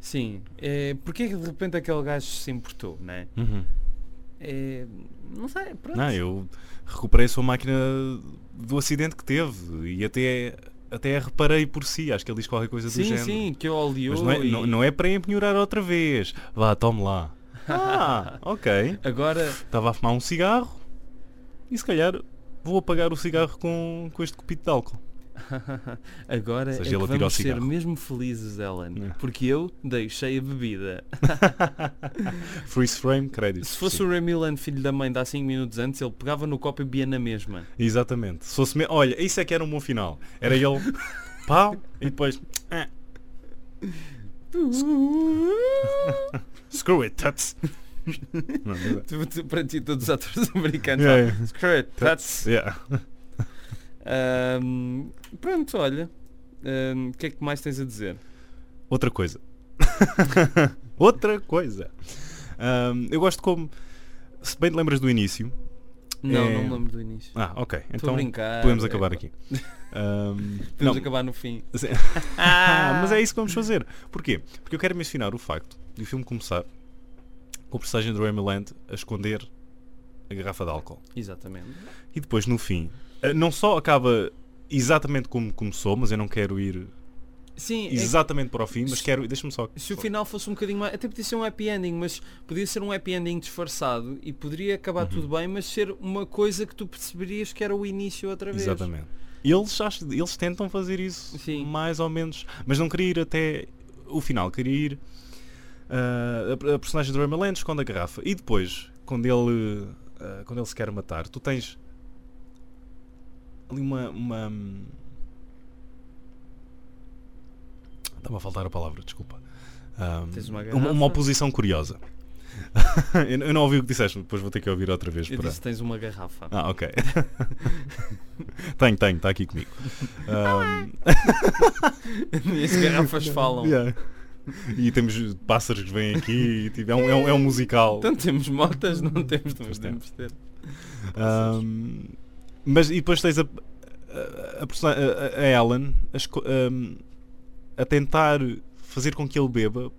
Speaker 3: sim. É, porque é que de repente aquele gajo se importou, né?
Speaker 1: Uhum.
Speaker 3: É, não sei, pronto.
Speaker 1: Não, eu recuperei a sua máquina do acidente que teve e até, até a reparei por si. Acho que ele diz qualquer coisa do
Speaker 3: sim,
Speaker 1: género.
Speaker 3: sim, que eu oleou
Speaker 1: Mas não é,
Speaker 3: e...
Speaker 1: não, não é para empenhorar outra vez. Vá, tome lá. Ah, ok.
Speaker 3: Agora,
Speaker 1: Estava a fumar um cigarro e se calhar vou apagar o cigarro com, com este copito de álcool.
Speaker 3: agora é
Speaker 1: seja, atirou
Speaker 3: vamos ser mesmo felizes, Ellen.
Speaker 1: É.
Speaker 3: Porque eu deixei a bebida.
Speaker 1: Freeze frame, crédito.
Speaker 3: Se fosse
Speaker 1: Sim.
Speaker 3: o Remy Land, filho da mãe, de há 5 minutos antes, ele pegava no copo e bebia na mesma.
Speaker 1: Exatamente. Se fosse me... Olha, isso é que era um bom final. Era ele, pau, e depois. "Ah, Screw it, tuts. Não, não
Speaker 3: tu- Para ti, todos os atores americanos.
Speaker 1: Yeah,
Speaker 3: ah,
Speaker 1: yeah.
Speaker 3: Screw it, that's...
Speaker 1: Yeah.
Speaker 3: Ahm, pronto, olha. O que é que mais tens a dizer?
Speaker 1: Outra coisa. Outra coisa. Ahm, eu gosto como. Se bem te lembras do início.
Speaker 3: Não,
Speaker 1: É-
Speaker 3: não me lembro do início.
Speaker 1: Ah, ok. Então podemos
Speaker 3: é,
Speaker 1: acabar
Speaker 3: pá.
Speaker 1: aqui.
Speaker 3: Podemos acabar no fim.
Speaker 1: Ah, mas é isso que vamos fazer. Porquê? Porque eu quero mencionar o facto de o filme começar com o personagem do Remy Land a esconder a garrafa de álcool.
Speaker 3: Exatamente.
Speaker 1: E depois, no fim, não só acaba exatamente como começou, mas eu não quero ir
Speaker 3: Sim, é que
Speaker 1: exatamente para o fim, mas
Speaker 3: se-
Speaker 1: quero. Deixa-me só.
Speaker 3: se o final fosse um bocadinho mais. Até podia ser um happy ending, mas podia ser um happy ending disfarçado e poderia acabar
Speaker 1: Uhum.
Speaker 3: tudo bem, mas ser uma coisa que tu perceberias que era o início outra vez.
Speaker 1: Exatamente. Eles, acho, eles tentam fazer isso
Speaker 3: Sim.
Speaker 1: mais ou menos, mas não queria ir até o final, queria ir ah, a, a personagem do Land esconde a garrafa e depois, quando ele ah, quando ele se quer matar, tu tens ali uma, uma Está-me a faltar a palavra, desculpa.
Speaker 3: Tens uma
Speaker 1: uma,
Speaker 3: garrafa?
Speaker 1: uma oposição curiosa. eu, não ouvi o que disseste, depois vou ter que ouvir outra vez
Speaker 3: Eu
Speaker 1: para.
Speaker 3: disse tens uma garrafa.
Speaker 1: Ah, ok. tenho, tenho, está aqui comigo. Ahm,
Speaker 3: e as garrafas falam.
Speaker 1: yeah. E temos pássaros que vêm aqui e tipo, é, um, é, um, é um musical.
Speaker 3: Então temos motas, não temos,
Speaker 1: Pois
Speaker 3: podemos ter.
Speaker 1: Ahm, mas e depois tens a, a, a, a- Ellen a, ahm, a tentar fazer com que ele beba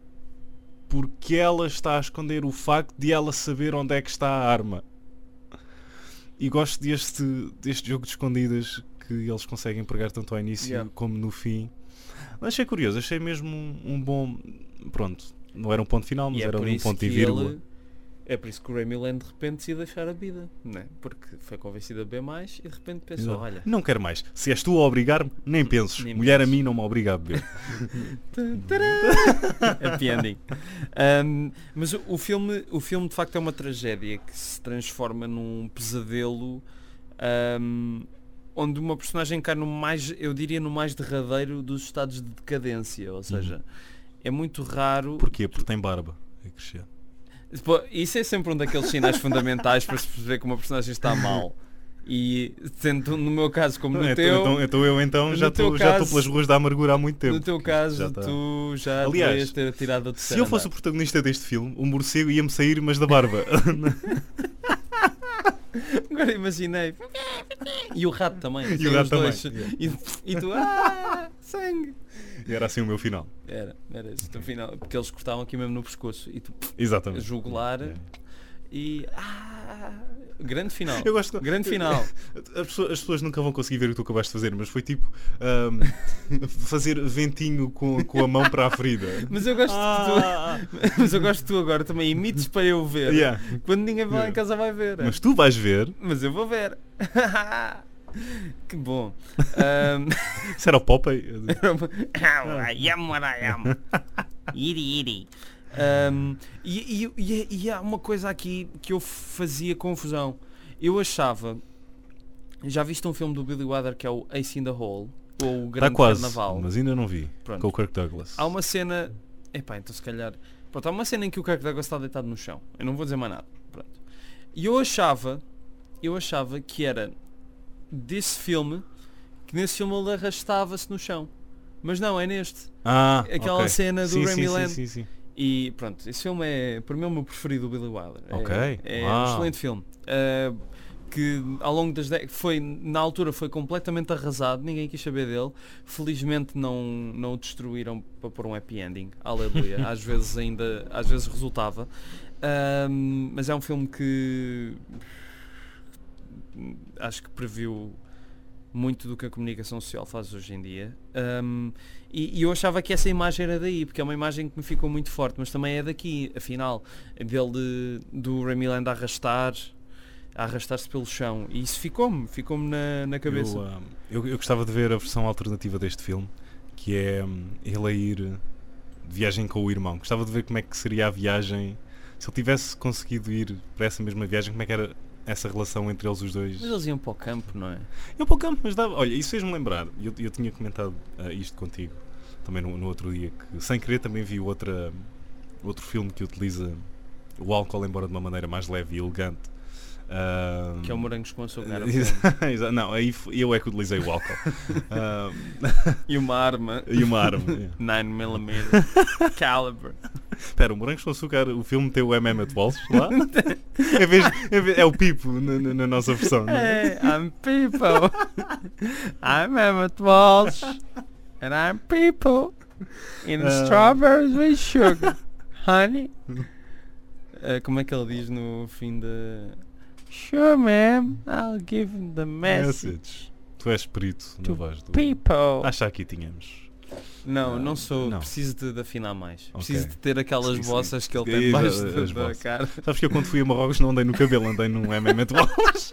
Speaker 1: porque ela está a esconder o facto de ela saber onde é que está a arma. E gosto deste, deste jogo de escondidas que eles conseguem pregar tanto ao início
Speaker 3: Yeah.
Speaker 1: como no fim. Achei curioso, achei mesmo um, um bom. Pronto, não era um ponto final, mas
Speaker 3: E é
Speaker 1: era
Speaker 3: por
Speaker 1: um ponto e vírgula.
Speaker 3: ele- É por isso que o Remy Land de repente decidiu deixar a vida, não é? Porque foi convencido a beber mais e de repente pensou,
Speaker 1: Não.
Speaker 3: olha,
Speaker 1: Não quero mais. Se és tu a obrigar-me, nem penses.
Speaker 3: Nem
Speaker 1: Mulher
Speaker 3: penses.
Speaker 1: a mim não me obriga a beber.
Speaker 3: happy ending. Um, mas o, o filme, o filme de facto é uma tragédia que se transforma num pesadelo um, onde uma personagem cai no mais, eu diria, no mais derradeiro dos estados de decadência. Ou seja, é muito raro.
Speaker 1: Porquê? Porque tem barba. É crescer.
Speaker 3: Isso é sempre um daqueles sinais fundamentais para se perceber que uma personagem está mal. E sendo no meu caso como no
Speaker 1: Então,
Speaker 3: teu,
Speaker 1: então, então eu então já estou pelas ruas da amargura há muito tempo.
Speaker 3: no teu caso
Speaker 1: Já tá.
Speaker 3: tu já
Speaker 1: Aliás,
Speaker 3: ter tirado a
Speaker 1: Se eu fosse o protagonista deste filme, o morcego ia-me sair, mas da barba.
Speaker 3: Agora imaginei. E o rato também.
Speaker 1: E o rato também.
Speaker 3: E, e tu, ah, sangue.
Speaker 1: E era assim o meu final.
Speaker 3: Era, era isso, no final, porque eles cortavam aqui mesmo no pescoço e tu,
Speaker 1: Exatamente.
Speaker 3: jugular
Speaker 1: É.
Speaker 3: e. Ah, grande final.
Speaker 1: Eu gosto
Speaker 3: Grande final.
Speaker 1: As pessoas, as pessoas nunca vão conseguir ver o que tu acabaste de fazer, mas foi tipo ahm, fazer ventinho com, com a mão para a ferida.
Speaker 3: Mas eu gosto
Speaker 1: Ah,
Speaker 3: de tu. Mas eu gosto de tu agora também imites para eu ver.
Speaker 1: yeah.
Speaker 3: Quando ninguém vai lá em
Speaker 1: Yeah.
Speaker 3: casa vai ver.
Speaker 1: Mas tu vais ver.
Speaker 3: Mas eu vou ver. que bom. Ahm,
Speaker 1: Isso era o Popeye.
Speaker 3: What I am. Iri, iri. Um, e, e- e- e há uma coisa aqui que eu fazia confusão. Eu achava. Já viste um filme do Billy Wilder que é o Ace in the Hole? Ou o Grande
Speaker 1: Tá quase,
Speaker 3: Carnaval?
Speaker 1: mas ainda não vi.
Speaker 3: Pronto.
Speaker 1: Com o Kirk Douglas.
Speaker 3: Há uma cena. Epá, então se calhar. Pronto, há uma cena em que o Kirk Douglas está deitado no chão. Eu não vou dizer mais nada. Pronto. E eu achava. Eu achava que era desse filme que nesse filme ele arrastava-se no chão. Mas não, é neste.
Speaker 1: Ah,
Speaker 3: Aquela
Speaker 1: ok.
Speaker 3: cena do
Speaker 1: sim,
Speaker 3: Remy
Speaker 1: sim,
Speaker 3: Land.
Speaker 1: Sim, sim, sim.
Speaker 3: E pronto, esse filme é para mim é o meu preferido do Billy Wilder. É-
Speaker 1: Ok,
Speaker 3: É, um
Speaker 1: uau.
Speaker 3: excelente filme. Uh, que ao longo das décadas foi na altura foi completamente arrasado, ninguém quis saber dele. Felizmente não não o destruíram para pôr um happy ending. Aleluia. às vezes ainda às vezes resultava. Um, mas é um filme que acho que previu muito do que a comunicação social faz hoje em dia. Um, e, e eu achava que essa imagem era daí, porque é uma imagem que me ficou muito forte, mas também é daqui, afinal, dele de, do Remy Land a arrastar, a arrastar-se pelo chão. E isso ficou-me, ficou-me na, na cabeça.
Speaker 1: Eu, eu, eu gostava de ver a versão alternativa deste filme, que é ele a ir de viagem com o irmão. Gostava de ver como é que seria a viagem. Se ele tivesse conseguido ir para essa mesma viagem, como é que era essa relação entre eles os dois?
Speaker 3: Mas eles iam para o campo, não é?
Speaker 1: Eu para o campo, mas dava. Olha, isso fez-me lembrar. Eu, eu tinha comentado ah, isto contigo também no, no outro dia, que sem querer também vi outra, outro filme que utiliza o álcool, embora de uma maneira mais leve e elegante.
Speaker 3: Que é o Morangos com Açúcar.
Speaker 1: Não, aí eu é que utilizei o álcool.
Speaker 3: E uma arma
Speaker 1: e uma arma. yeah.
Speaker 3: 9mm caliber.
Speaker 1: Espera, o Morangos com Açúcar, o filme tem o MM at Walsh lá? Em vez- vez- é o Pipo na, na- na nossa versão. não é?
Speaker 3: Hey, I'm people. I'm Emmett Walsh. And I'm people. In
Speaker 1: Ah.
Speaker 3: strawberries with sugar. Honey. Eh, como é que ele diz no fim da. Sure, ma'am. I'll give him the message.
Speaker 1: Message. Tu és perito na
Speaker 3: To
Speaker 1: voz do.
Speaker 3: People.
Speaker 1: Acho que aqui tínhamos.
Speaker 3: Não,
Speaker 1: Ah,
Speaker 3: não sou.
Speaker 1: não.
Speaker 3: Preciso de, de afinar mais. Preciso de ter aquelas
Speaker 1: Sim, sim.
Speaker 3: bossas que ele tem debaixo
Speaker 1: as-
Speaker 3: da-
Speaker 1: as
Speaker 3: da
Speaker 1: bossas.
Speaker 3: cara.
Speaker 1: Sabes que eu quando fui a Marrocos não andei no cabelo, andei num MM at Walsh.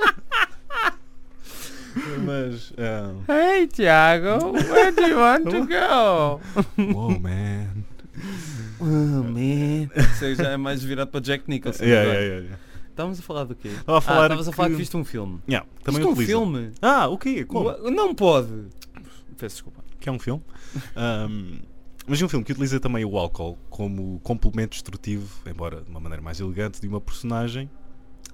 Speaker 1: Mas. ah,
Speaker 3: Hey, Tiago. Where do you want to go?
Speaker 1: Wow, man.
Speaker 3: Oh, man. Isso já é mais virado para Jack Nicholson.
Speaker 1: Yeah,
Speaker 3: agora.
Speaker 1: yeah, yeah, yeah.
Speaker 3: Estávamos a falar do quê?
Speaker 1: Estava a falar
Speaker 3: ah, estavas a falar
Speaker 1: que-
Speaker 3: que viste um filme.
Speaker 1: Yeah, também
Speaker 3: é um filme?
Speaker 1: Ah, o quê? Como?
Speaker 3: Não pode. Peço desculpa.
Speaker 1: que é um filme. Ahm, mas é um filme que utiliza também o álcool como complemento destrutivo, embora de uma maneira mais elegante, de uma personagem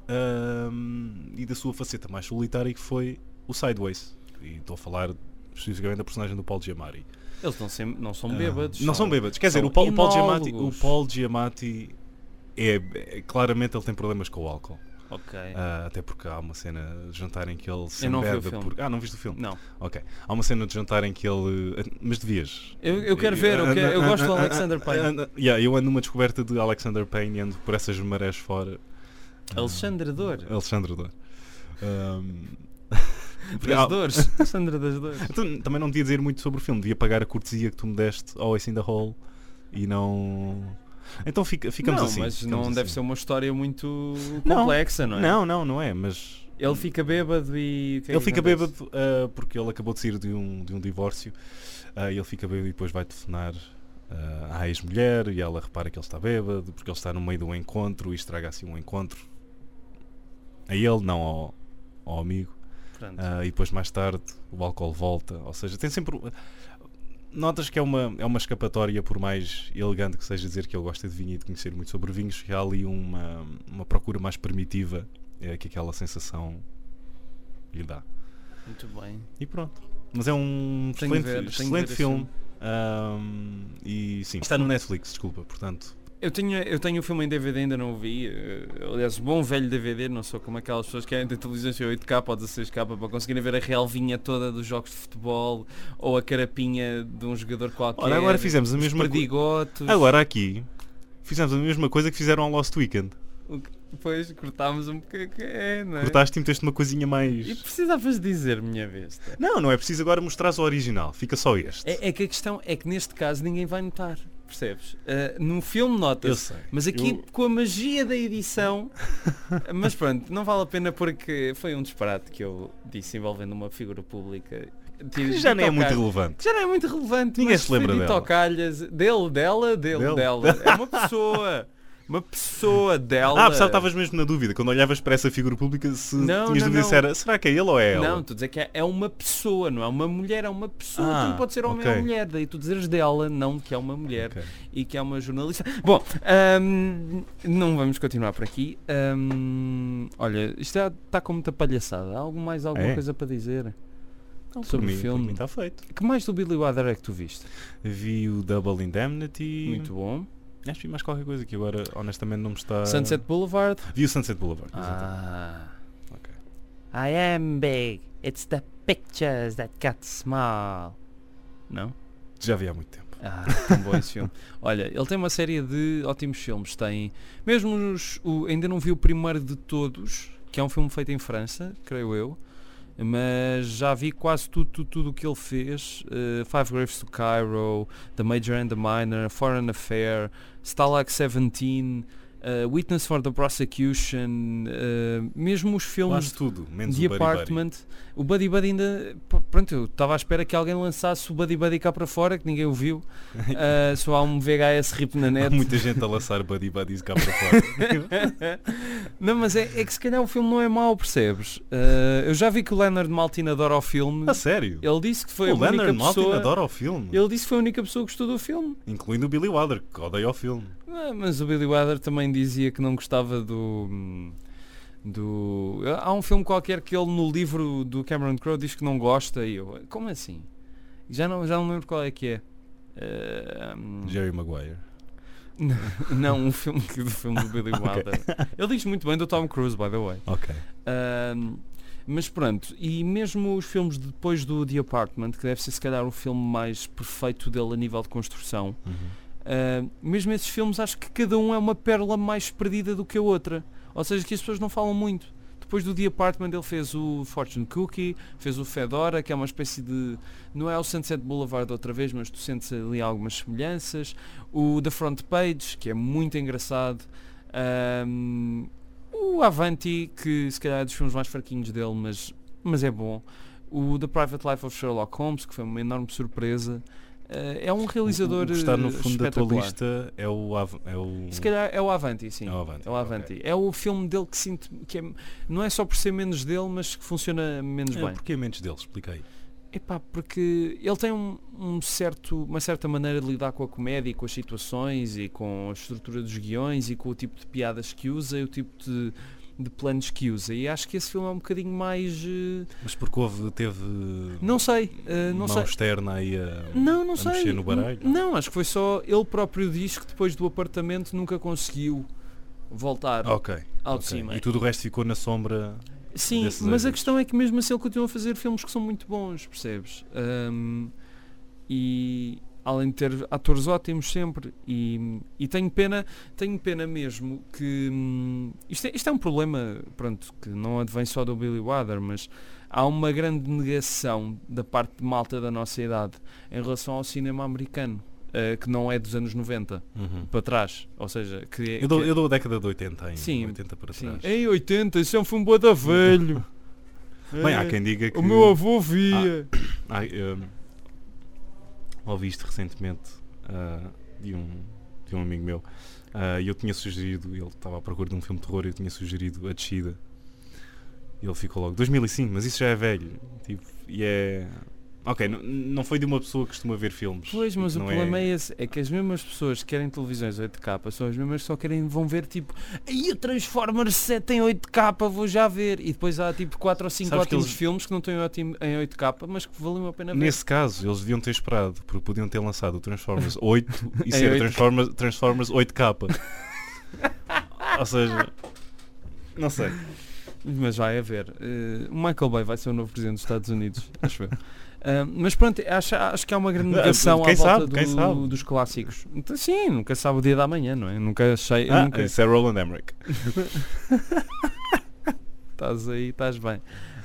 Speaker 1: ahm, e da sua faceta mais solitária que foi o Sideways. E estou a falar especificamente da personagem do Paul Giamatti.
Speaker 3: Eles não, sem- não são bêbados.
Speaker 1: não são bêbados. Quer dizer,
Speaker 3: são
Speaker 1: o Paul, o Paul Giamatti, o
Speaker 3: enólogos.
Speaker 1: Paul Giamatti é, é- claramente ele tem problemas com o álcool.
Speaker 3: Ok.
Speaker 1: Ah, até porque há uma cena de jantar em que ele se embebe por- Ah, não viste o filme?
Speaker 3: Não.
Speaker 1: Ok. Há uma cena de jantar em que ele. Mas devias.
Speaker 3: Eu, eu quero ver, eu, quero- eu gosto do Alexander Payne.
Speaker 1: Yeah, eu ando numa descoberta de Alexander Payne e ando por essas marés fora.
Speaker 3: Alexandre Dor.
Speaker 1: Alexandre Dor. Um, porque
Speaker 3: Das dores. Alexandre das dores.
Speaker 1: Então, também não devia dizer muito sobre o filme, devia pagar a cortesia que tu me deste ao Ace in the Hole e não. Então fica, ficamos
Speaker 3: não,
Speaker 1: assim.
Speaker 3: mas
Speaker 1: ficamos
Speaker 3: não deve
Speaker 1: assim.
Speaker 3: ser uma história muito
Speaker 1: Não.
Speaker 3: complexa, não é?
Speaker 1: Não, não, não é, mas.
Speaker 3: Ele fica bêbado e. é
Speaker 1: Ele fica
Speaker 3: acontece?
Speaker 1: bêbado ah, porque ele acabou de sair de um, de um divórcio e ele fica bêbado e depois vai telefonar ah, à ex-mulher e ela repara que ele está bêbado porque ele está no meio de um encontro e estraga assim um encontro a ele, não ao, ao amigo. Ah, e depois mais tarde o álcool volta. Ou seja, tem sempre. Notas que é uma, é uma escapatória, por mais elegante que seja dizer que ele gosta de vinho e de conhecer muito sobre vinhos, que há ali uma, uma procura mais primitiva é, que aquela sensação lhe dá.
Speaker 3: Muito bem.
Speaker 1: E pronto. Mas é um
Speaker 3: Tenho
Speaker 1: excelente,
Speaker 3: ver,
Speaker 1: excelente
Speaker 3: esse
Speaker 1: filme. Ahm, e sim, está no Netflix, desculpa, portanto
Speaker 3: Eu tenho, eu tenho o filme em DVD, ainda não o vi. eh, Aliás, bom velho DVD, não sou como aquelas pessoas que querem ter televisões em 8K ou 16K para conseguirem ver a relvinha toda dos jogos de futebol ou a carapinha de um jogador qualquer.
Speaker 1: Ora, agora fizemos a mesma
Speaker 3: perdigotos.
Speaker 1: Agora aqui, fizemos a mesma coisa que fizeram ao Lost Weekend.
Speaker 3: Depois cortámos um bocadinho. É, não é?
Speaker 1: Cortaste e meteste uma coisinha
Speaker 3: E
Speaker 1: mais.
Speaker 3: precisavas dizer, minha besta.
Speaker 1: Não, não é preciso agora mostrar o original. Fica só este.
Speaker 3: É, é que a questão é que neste caso ninguém vai notar. Percebes? Ah, no filme
Speaker 1: sei.
Speaker 3: Mas aqui
Speaker 1: Eu-
Speaker 3: com a magia da edição. mas pronto, não vale a pena porque foi um disparate que eu disse envolvendo uma figura pública.
Speaker 1: que já nem é muito relevante.
Speaker 3: Já não é muito relevante.
Speaker 1: Ninguém se lembra
Speaker 3: dito
Speaker 1: dela.
Speaker 3: ao calhas. Dele, dela, dele,
Speaker 1: Dele.
Speaker 3: dela. É uma pessoa. Uma pessoa dela.
Speaker 1: Ah, pessoal, estavas mesmo na dúvida. Quando olhavas para essa figura pública, se
Speaker 3: Não,
Speaker 1: tinhas
Speaker 3: não,
Speaker 1: dúvida
Speaker 3: não.
Speaker 1: se era será que é ele ou é ela?
Speaker 3: Não, estou a dizer que é, é uma pessoa, não é uma mulher, é uma pessoa.
Speaker 1: Ah,
Speaker 3: Tudo pode ser homem
Speaker 1: ok.
Speaker 3: ou mulher. Daí tu dizeres dela, não que é uma mulher.
Speaker 1: Ok.
Speaker 3: e que é uma jornalista. Bom, ahm, não vamos continuar por aqui. Ahm, olha, isto está com muita palhaçada. Há algo mais, alguma
Speaker 1: É?
Speaker 3: coisa para dizer?
Speaker 1: Não,
Speaker 3: Sobre
Speaker 1: por
Speaker 3: o
Speaker 1: mim,
Speaker 3: filme.
Speaker 1: mim está feito.
Speaker 3: Que mais do Billy Wilder é que tu viste?
Speaker 1: Vi o Double Indemnity.
Speaker 3: Muito bom.
Speaker 1: Acho que vi mais qualquer coisa que agora honestamente não me está.
Speaker 3: Sunset Boulevard.
Speaker 1: Vi o Sunset Boulevard. exatamente.
Speaker 3: Ah.
Speaker 1: Ok.
Speaker 3: I am big. It's the pictures that got small. Não?
Speaker 1: Já vi há muito tempo.
Speaker 3: Ah, tão bom esse filme. Olha, ele tem uma série de ótimos filmes. Tem, mesmo os, o, ainda não vi o primeiro de todos, que é um filme feito em França, creio eu, mas já vi quase tudo, tudo, tudo o que ele fez. eh, Five Graves to Cairo, The Major and the Minor, Foreign Affair, Stalag 17, eh, Witness for the Prosecution, eh, mesmo os filmes
Speaker 1: Quase tudo, menos
Speaker 3: The
Speaker 1: o Buddy Buddy.
Speaker 3: Apartment, o Buddy Buddy ainda. Pronto, eu estava à espera que alguém lançasse o Buddy Buddy cá para fora, que ninguém o viu. Ah, só há um VHS rip na
Speaker 1: Há
Speaker 3: net.
Speaker 1: muita gente a lançar Buddy Buddies cá para fora.
Speaker 3: não, mas é, é que se calhar o filme não é mau, percebes? Eu já vi que o Leonard Maltin adora o filme.
Speaker 1: a sério?
Speaker 3: Ele disse que foi
Speaker 1: o
Speaker 3: a única
Speaker 1: Leonard Maltin
Speaker 3: pessoa.
Speaker 1: adora o filme.
Speaker 3: Ele disse que foi a única pessoa que gostou do filme.
Speaker 1: Incluindo o Billy Wilder, que odeia o filme.
Speaker 3: Ah, mas o Billy Wilder também dizia que não gostava do. do há um filme qualquer que ele no livro do Cameron Crowe diz que não gosta e eu como assim já não já não lembro qual é que é hum,
Speaker 1: Jerry Maguire.
Speaker 3: não um filme que- do filme do Billy Wilder ele diz muito bem do Tom Cruise by the way
Speaker 1: Ok.
Speaker 3: Mas pronto, e mesmo os filmes depois do The Apartment, que deve ser se calhar o filme mais perfeito dele a nível de construção,
Speaker 1: Uhum.
Speaker 3: Ah, mesmo esses filmes acho que cada um é uma pérola mais perdida do que a outra. Ou seja, que as pessoas não falam muito. Depois do The Apartment ele fez o Fortune Cookie, fez o Fedora, que é uma espécie de. Não é o Sunset Boulevard outra vez, mas tu sentes ali algumas semelhanças. O The Front Page, que é muito engraçado. Ahm, o Avanti, que se calhar é dos filmes mais fraquinhos dele, mas, mas é bom. O The Private Life of Sherlock Holmes, que foi uma enorme surpresa. Ah, é um realizador
Speaker 1: O que está no
Speaker 3: eh,
Speaker 1: fundo da tua lista é o. É o...
Speaker 3: Se calhar é o Avanti, sim.
Speaker 1: É o Avanti,
Speaker 3: É o Avanti. É o filme dele que sinto que é, não é só por ser menos dele, mas que funciona menos
Speaker 1: É,
Speaker 3: bem.
Speaker 1: Porquê mentes dele? Expliquei.
Speaker 3: Epá, porque ele tem um, um certo, uma certa maneira de lidar com a comédia e com as situações e com a estrutura dos guiões e com o tipo de piadas que usa e o tipo de, de planos que usa. E acho que esse filme é um bocadinho mais. eh,
Speaker 1: Mas porque houve, teve.
Speaker 3: não sei, eh, não sei.
Speaker 1: externa aí a.
Speaker 3: Não, não
Speaker 1: a
Speaker 3: sei.
Speaker 1: mexer no baralho?
Speaker 3: N- Não, acho que foi só ele próprio diz que depois do apartamento nunca conseguiu voltar
Speaker 1: Ok.
Speaker 3: ao
Speaker 1: ok.
Speaker 3: de cima.
Speaker 1: E tudo o resto ficou na sombra.
Speaker 3: Sim, mas a questão é que mesmo assim ele continua a fazer filmes que são muito bons, percebes? Ahm, e além de ter atores ótimos sempre e, e tenho pena tenho pena mesmo que hum, isto, é, isto é um problema pronto que não advém só do Billy Wilder mas há uma grande negação da parte de malta da nossa idade em relação ao cinema americano eh, que não é dos anos 90 para trás ou seja que, é-
Speaker 1: Eu dou,
Speaker 3: que-
Speaker 1: eu dou a década de 80 ainda.
Speaker 3: Sim,
Speaker 1: 80 para
Speaker 3: sim.
Speaker 1: trás.
Speaker 3: em 80 isso é um filme boa da velho
Speaker 1: Bem, há
Speaker 3: É.
Speaker 1: quem diga que.
Speaker 3: O meu avô via.
Speaker 1: Ai, hum, ouvi isto recentemente ah, de, um, de um amigo meu ah, e eu tinha sugerido, ele estava à procura de um filme de terror e eu tinha sugerido A Descida. E ele ficou logo, 2005, mas isso já é velho. Tipo, e é. Ok, não foi de uma pessoa que costuma ver filmes.
Speaker 3: Pois, mas o problema é... esse, é que as mesmas pessoas que querem televisões 8K são as mesmas que só querem, vão ver tipo, aí o Transformers 7 em 8K, vou já ver. E depois há tipo 4 ou 5
Speaker 1: Sabes que
Speaker 3: ótimos
Speaker 1: eles-
Speaker 3: filmes que não estão em ótimo- em 8K, mas que valiam a pena ver.
Speaker 1: Nesse caso, eles deviam ter esperado, porque podiam ter lançado o Transformers 8 e ser
Speaker 3: 8K.
Speaker 1: Transformers, Transformers 8K. Ou seja, não sei.
Speaker 3: Mas vai haver. O Michael Bay vai ser o novo presidente dos Estados Unidos, acho eu. Ah, mas pronto, acho, acho que há uma grande negação
Speaker 1: Quem
Speaker 3: à volta
Speaker 1: sabe,
Speaker 3: do-
Speaker 1: sabe?
Speaker 3: dos clássicos. Então, sim, nunca sabe o dia da manhã, não é? Nunca achei.
Speaker 1: Ah,
Speaker 3: nunca...
Speaker 1: isso é Roland Emmerich.
Speaker 3: Estás aí, estás bem.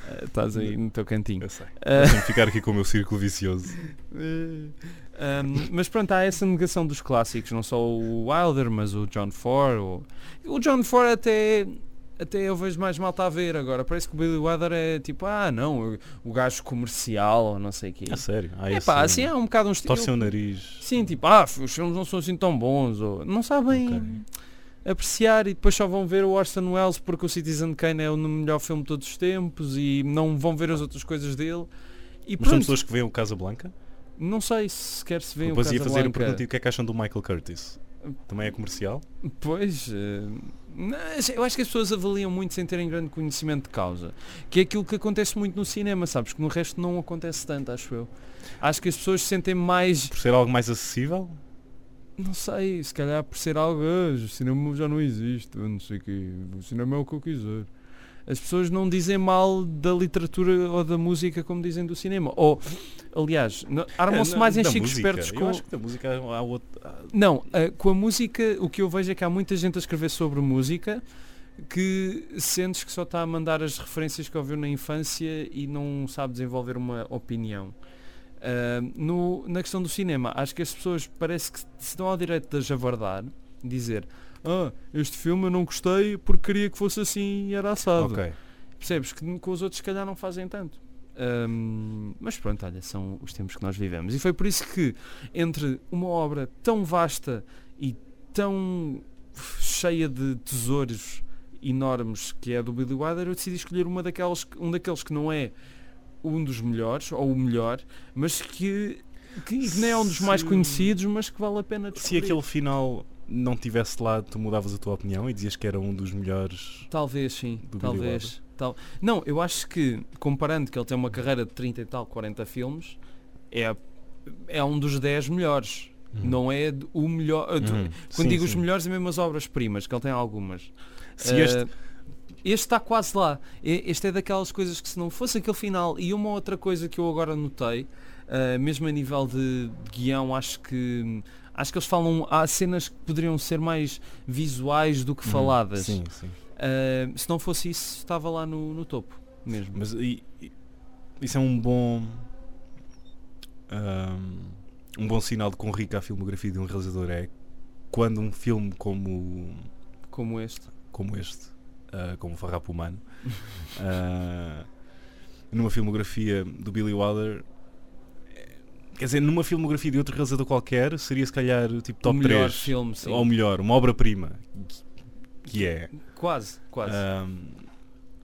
Speaker 3: Ah, Estás aí no teu cantinho.
Speaker 1: Eu sei.
Speaker 3: Ah,
Speaker 1: Deixa-me ficar aqui com o meu círculo vicioso.
Speaker 3: Um, mas pronto, há essa negação dos clássicos, não só o Wilder, mas o John Ford. O, o John Ford até, até eu vejo mais malta a ver agora. Parece que o Billy Wilder é tipo, ah não, o, gajo comercial ou não sei o quê.
Speaker 1: A sério. Ah,
Speaker 3: É pá, assim há um bocado um estilo.
Speaker 1: Torce o nariz.
Speaker 3: Sim, tipo, ah, os filmes não são assim tão bons, ou não sabem
Speaker 1: Ok.
Speaker 3: apreciar e depois só vão ver o Orson Welles porque o Citizen Kane é o melhor filme de todos os tempos e não vão ver as outras coisas dele. E
Speaker 1: Mas são pessoas que veem o Casablanca?
Speaker 3: não sei se sequer se vê o
Speaker 1: Depois ia fazer a pergunta e o que é que acham do Michael Curtis? Também é comercial?
Speaker 3: Pois, mas eu acho que as pessoas avaliam muito sem terem grande conhecimento de causa. Que é aquilo que acontece muito no cinema, sabes? Que no resto não acontece tanto, acho eu. Acho que as pessoas se sentem mais,
Speaker 1: Por ser algo mais acessível?
Speaker 3: não sei, se calhar por ser algo, "Ah, o cinema já não existe, não sei o quê, o cinema é o que eu quiser. As pessoas não dizem mal da literatura ou da música como dizem do cinema. Ou, aliás, armam-se
Speaker 1: É,
Speaker 3: mais em chicos espertos
Speaker 1: Eu
Speaker 3: com...
Speaker 1: acho que da música há outro...
Speaker 3: Não, eh, com a música, o que eu vejo é que há muita gente a escrever sobre música que sentes que só está a mandar as referências que ouviu na infância e não sabe desenvolver uma opinião. Ah, no- na questão do cinema, acho que as pessoas parece que se dão ao direito de javardar, dizer ah, este filme eu não gostei porque queria que fosse assim e era assado.
Speaker 1: Ok.
Speaker 3: Percebes que com os outros se calhar não fazem tanto. Ahm, mas pronto, olha, são os tempos que nós vivemos. E foi por isso que entre uma obra tão vasta e tão cheia de tesouros enormes que é a do Billy Wilder, eu decidi escolher uma daquelas, um daqueles que não é um dos melhores, ou o melhor, mas que, que nem é um dos mais
Speaker 1: Se-
Speaker 3: conhecidos, mas que vale a pena
Speaker 1: Se
Speaker 3: descobrir.
Speaker 1: aquele final não tivesse lá, tu mudavas a tua opinião e dizias que era um dos melhores...
Speaker 3: Talvez sim, talvez. Tal... Não, eu acho que, comparando que ele tem uma carreira de 30 e tal, 40 filmes, é, é um dos 10 melhores. Não é o melhor. uh, tu-
Speaker 1: Uhum.
Speaker 3: Quando
Speaker 1: Sim,
Speaker 3: digo os
Speaker 1: sim.
Speaker 3: melhores, é mesmo as obras-primas, que ele tem algumas.
Speaker 1: Se
Speaker 3: Eh,
Speaker 1: este...
Speaker 3: este está quase lá. Este é daquelas coisas que se não fosse aquele final e uma outra coisa que eu agora notei, eh, mesmo a nível de guião, acho que acho que eles falam há cenas que poderiam ser mais visuais do que
Speaker 1: Uhum.
Speaker 3: faladas.
Speaker 1: Sim, sim.
Speaker 3: Uh, se não fosse isso, estava lá no, no topo mesmo.
Speaker 1: Mas e- e- isso é um bom... ahm, um bom sinal de quão rica a filmografia de um realizador é quando um filme como,
Speaker 3: Como este.
Speaker 1: como este, ah, como o Farrapo Humano, ah, numa filmografia do Billy Wilder, quer dizer, numa filmografia de outro realizador qualquer, seria se calhar tipo
Speaker 3: o
Speaker 1: top
Speaker 3: melhor
Speaker 1: 3.
Speaker 3: filme, sim.
Speaker 1: Ou melhor, uma obra-prima. que- é.
Speaker 3: Quase, quase.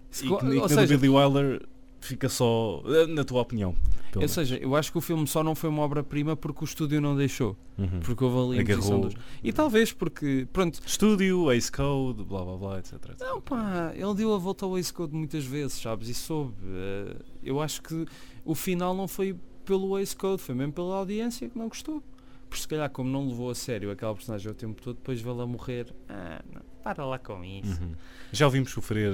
Speaker 3: Se
Speaker 1: e que, e que
Speaker 3: seja,
Speaker 1: Billy Wilder fica só. eh, Na tua opinião.
Speaker 3: ou
Speaker 1: menos.
Speaker 3: seja, eu acho que o filme só não foi uma obra-prima porque o estúdio não deixou.
Speaker 1: Uhum.
Speaker 3: Porque houve ali a imposição dos... E talvez porque, pronto,
Speaker 1: Estúdio, Ace Code, blá blá blá, etc. etc.
Speaker 3: Não, pá, ele deu a volta ao Ace Code muitas vezes, sabes? E soube. eh, eu acho que o final não foi pelo Ace Code, foi mesmo pela audiência que não gostou. Porque se calhar, como não levou a sério aquela personagem o tempo todo, depois vê-la morrer. Ah, não, para lá com isso.
Speaker 1: Uhum. Já ouvimos sofrer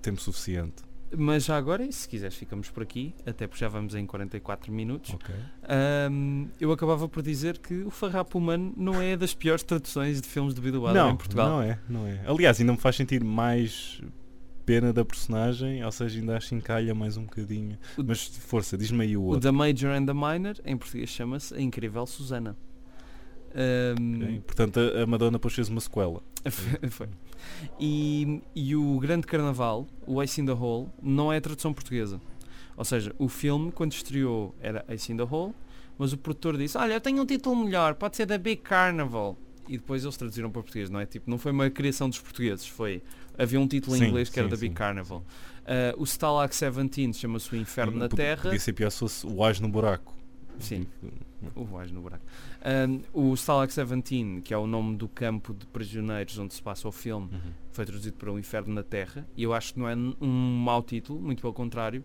Speaker 1: tempo suficiente.
Speaker 3: Mas já agora, e se quiseres, ficamos por aqui, até porque já vamos em 44 minutos.
Speaker 1: Ok.
Speaker 3: Ahm, eu acabava por dizer que o Farrapo Humano não é das piores traduções de filmes de
Speaker 1: Não,
Speaker 3: em Portugal.
Speaker 1: não é, não é. Aliás, ainda me faz sentir mais pena da personagem, ou seja, ainda acho encalha mais um bocadinho.
Speaker 3: O-
Speaker 1: Mas força, diz-me aí o
Speaker 3: O
Speaker 1: outro.
Speaker 3: The Major and the Minor, em português chama-se A Incrível Susana. Ahm,
Speaker 1: ok? Portanto, a, Madonna depois fez uma sequela.
Speaker 3: foi. E, e o Grande Carnaval, o Ace in the Hole, não é a tradução portuguesa. Ou seja, o filme, quando estreou, era Ace in the Hole, mas o produtor disse, olha, eu tenho um título melhor, pode ser da Big Carnival. E depois eles traduziram para português, não é? Tipo, não foi uma criação dos portugueses, foi Havia um título em
Speaker 1: Sim,
Speaker 3: inglês que era
Speaker 1: sim,
Speaker 3: The Big Carnival. Uh, o Stalag 17 chama-se O Inferno na Terra.
Speaker 1: Podia ser pior se fosse o Ás no buraco.
Speaker 3: Sim, o vais no buraco. Um, o Stalag 17, que é o nome do campo de prisioneiros onde se passa o filme,
Speaker 1: Uhum.
Speaker 3: foi traduzido para O Inferno na Terra. E eu acho que não é um mau título, muito pelo contrário.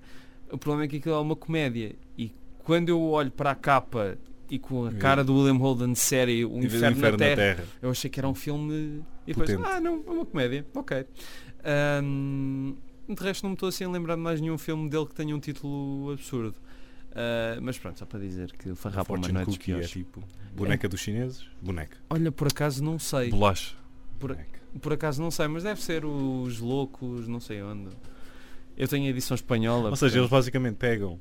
Speaker 3: O problema é que aquilo é uma comédia. E quando eu olho para a capa e com a cara do William Holden de série O
Speaker 1: E vê o
Speaker 3: Inferno, na, terra, eu achei que era um filme e depois,
Speaker 1: Potente.
Speaker 3: ah não, é uma comédia, ok. Ahm, de resto não me estou assim a lembrar de mais nenhum filme dele que tenha um título absurdo. Ah, mas pronto, só para dizer que o Farrapo Humano é dos
Speaker 1: Cookie é
Speaker 3: piores.
Speaker 1: tipo boneca dos chineses, boneca.
Speaker 3: Olha, por acaso não sei.
Speaker 1: Bolacha.
Speaker 3: Por-
Speaker 1: Boneca.
Speaker 3: Por acaso não sei, mas deve ser os loucos, não sei onde. Eu tenho a edição espanhola.
Speaker 1: Ou seja, eles basicamente pegam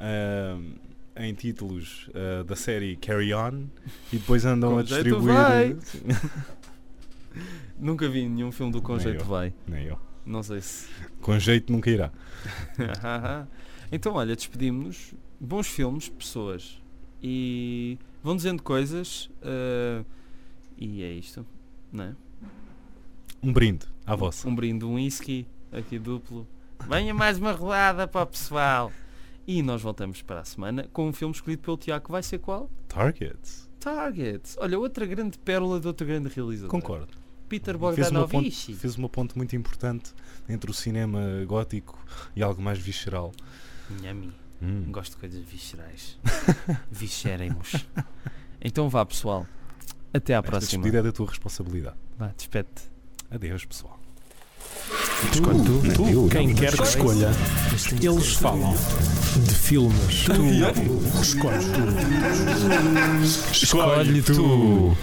Speaker 1: ahm, em títulos ah, da série Carry On e depois andam a distribuir.
Speaker 3: vai.
Speaker 1: Sim.
Speaker 3: Nunca vi nenhum filme do Conjeito. Vai.
Speaker 1: Nem eu.
Speaker 3: Não sei se.
Speaker 1: Com jeito nunca irá.
Speaker 3: então, olha, despedimos-nos. Bons filmes, pessoas. E vão dizendo coisas. ah, e é isto, não é?
Speaker 1: Um brinde à vossa.
Speaker 3: Um brinde, um whisky, aqui duplo. Venha mais uma rodada para o pessoal. E nós voltamos para a semana com um filme escolhido pelo Tiago. que Vai ser qual?
Speaker 1: Targets.
Speaker 3: Target. Olha, outra grande pérola de outro grande realizador.
Speaker 1: Concordo.
Speaker 3: Peter Bogdanovich.
Speaker 1: fez uma ponte muito importante entre o cinema gótico e algo mais visceral.
Speaker 3: Nhami.
Speaker 1: Hum.
Speaker 3: Gosto de coisas viscerais. Viscerem-nos. Então vá, pessoal. Até à
Speaker 1: Esta
Speaker 3: próxima.
Speaker 1: despedida é da tua responsabilidade.
Speaker 3: Vá, despede-te.
Speaker 1: Adeus, pessoal.
Speaker 2: Escolhe tu, tu, quem quer que escolha, eles falam de filmes. Tu. Escolhe tu. Escolhe tu.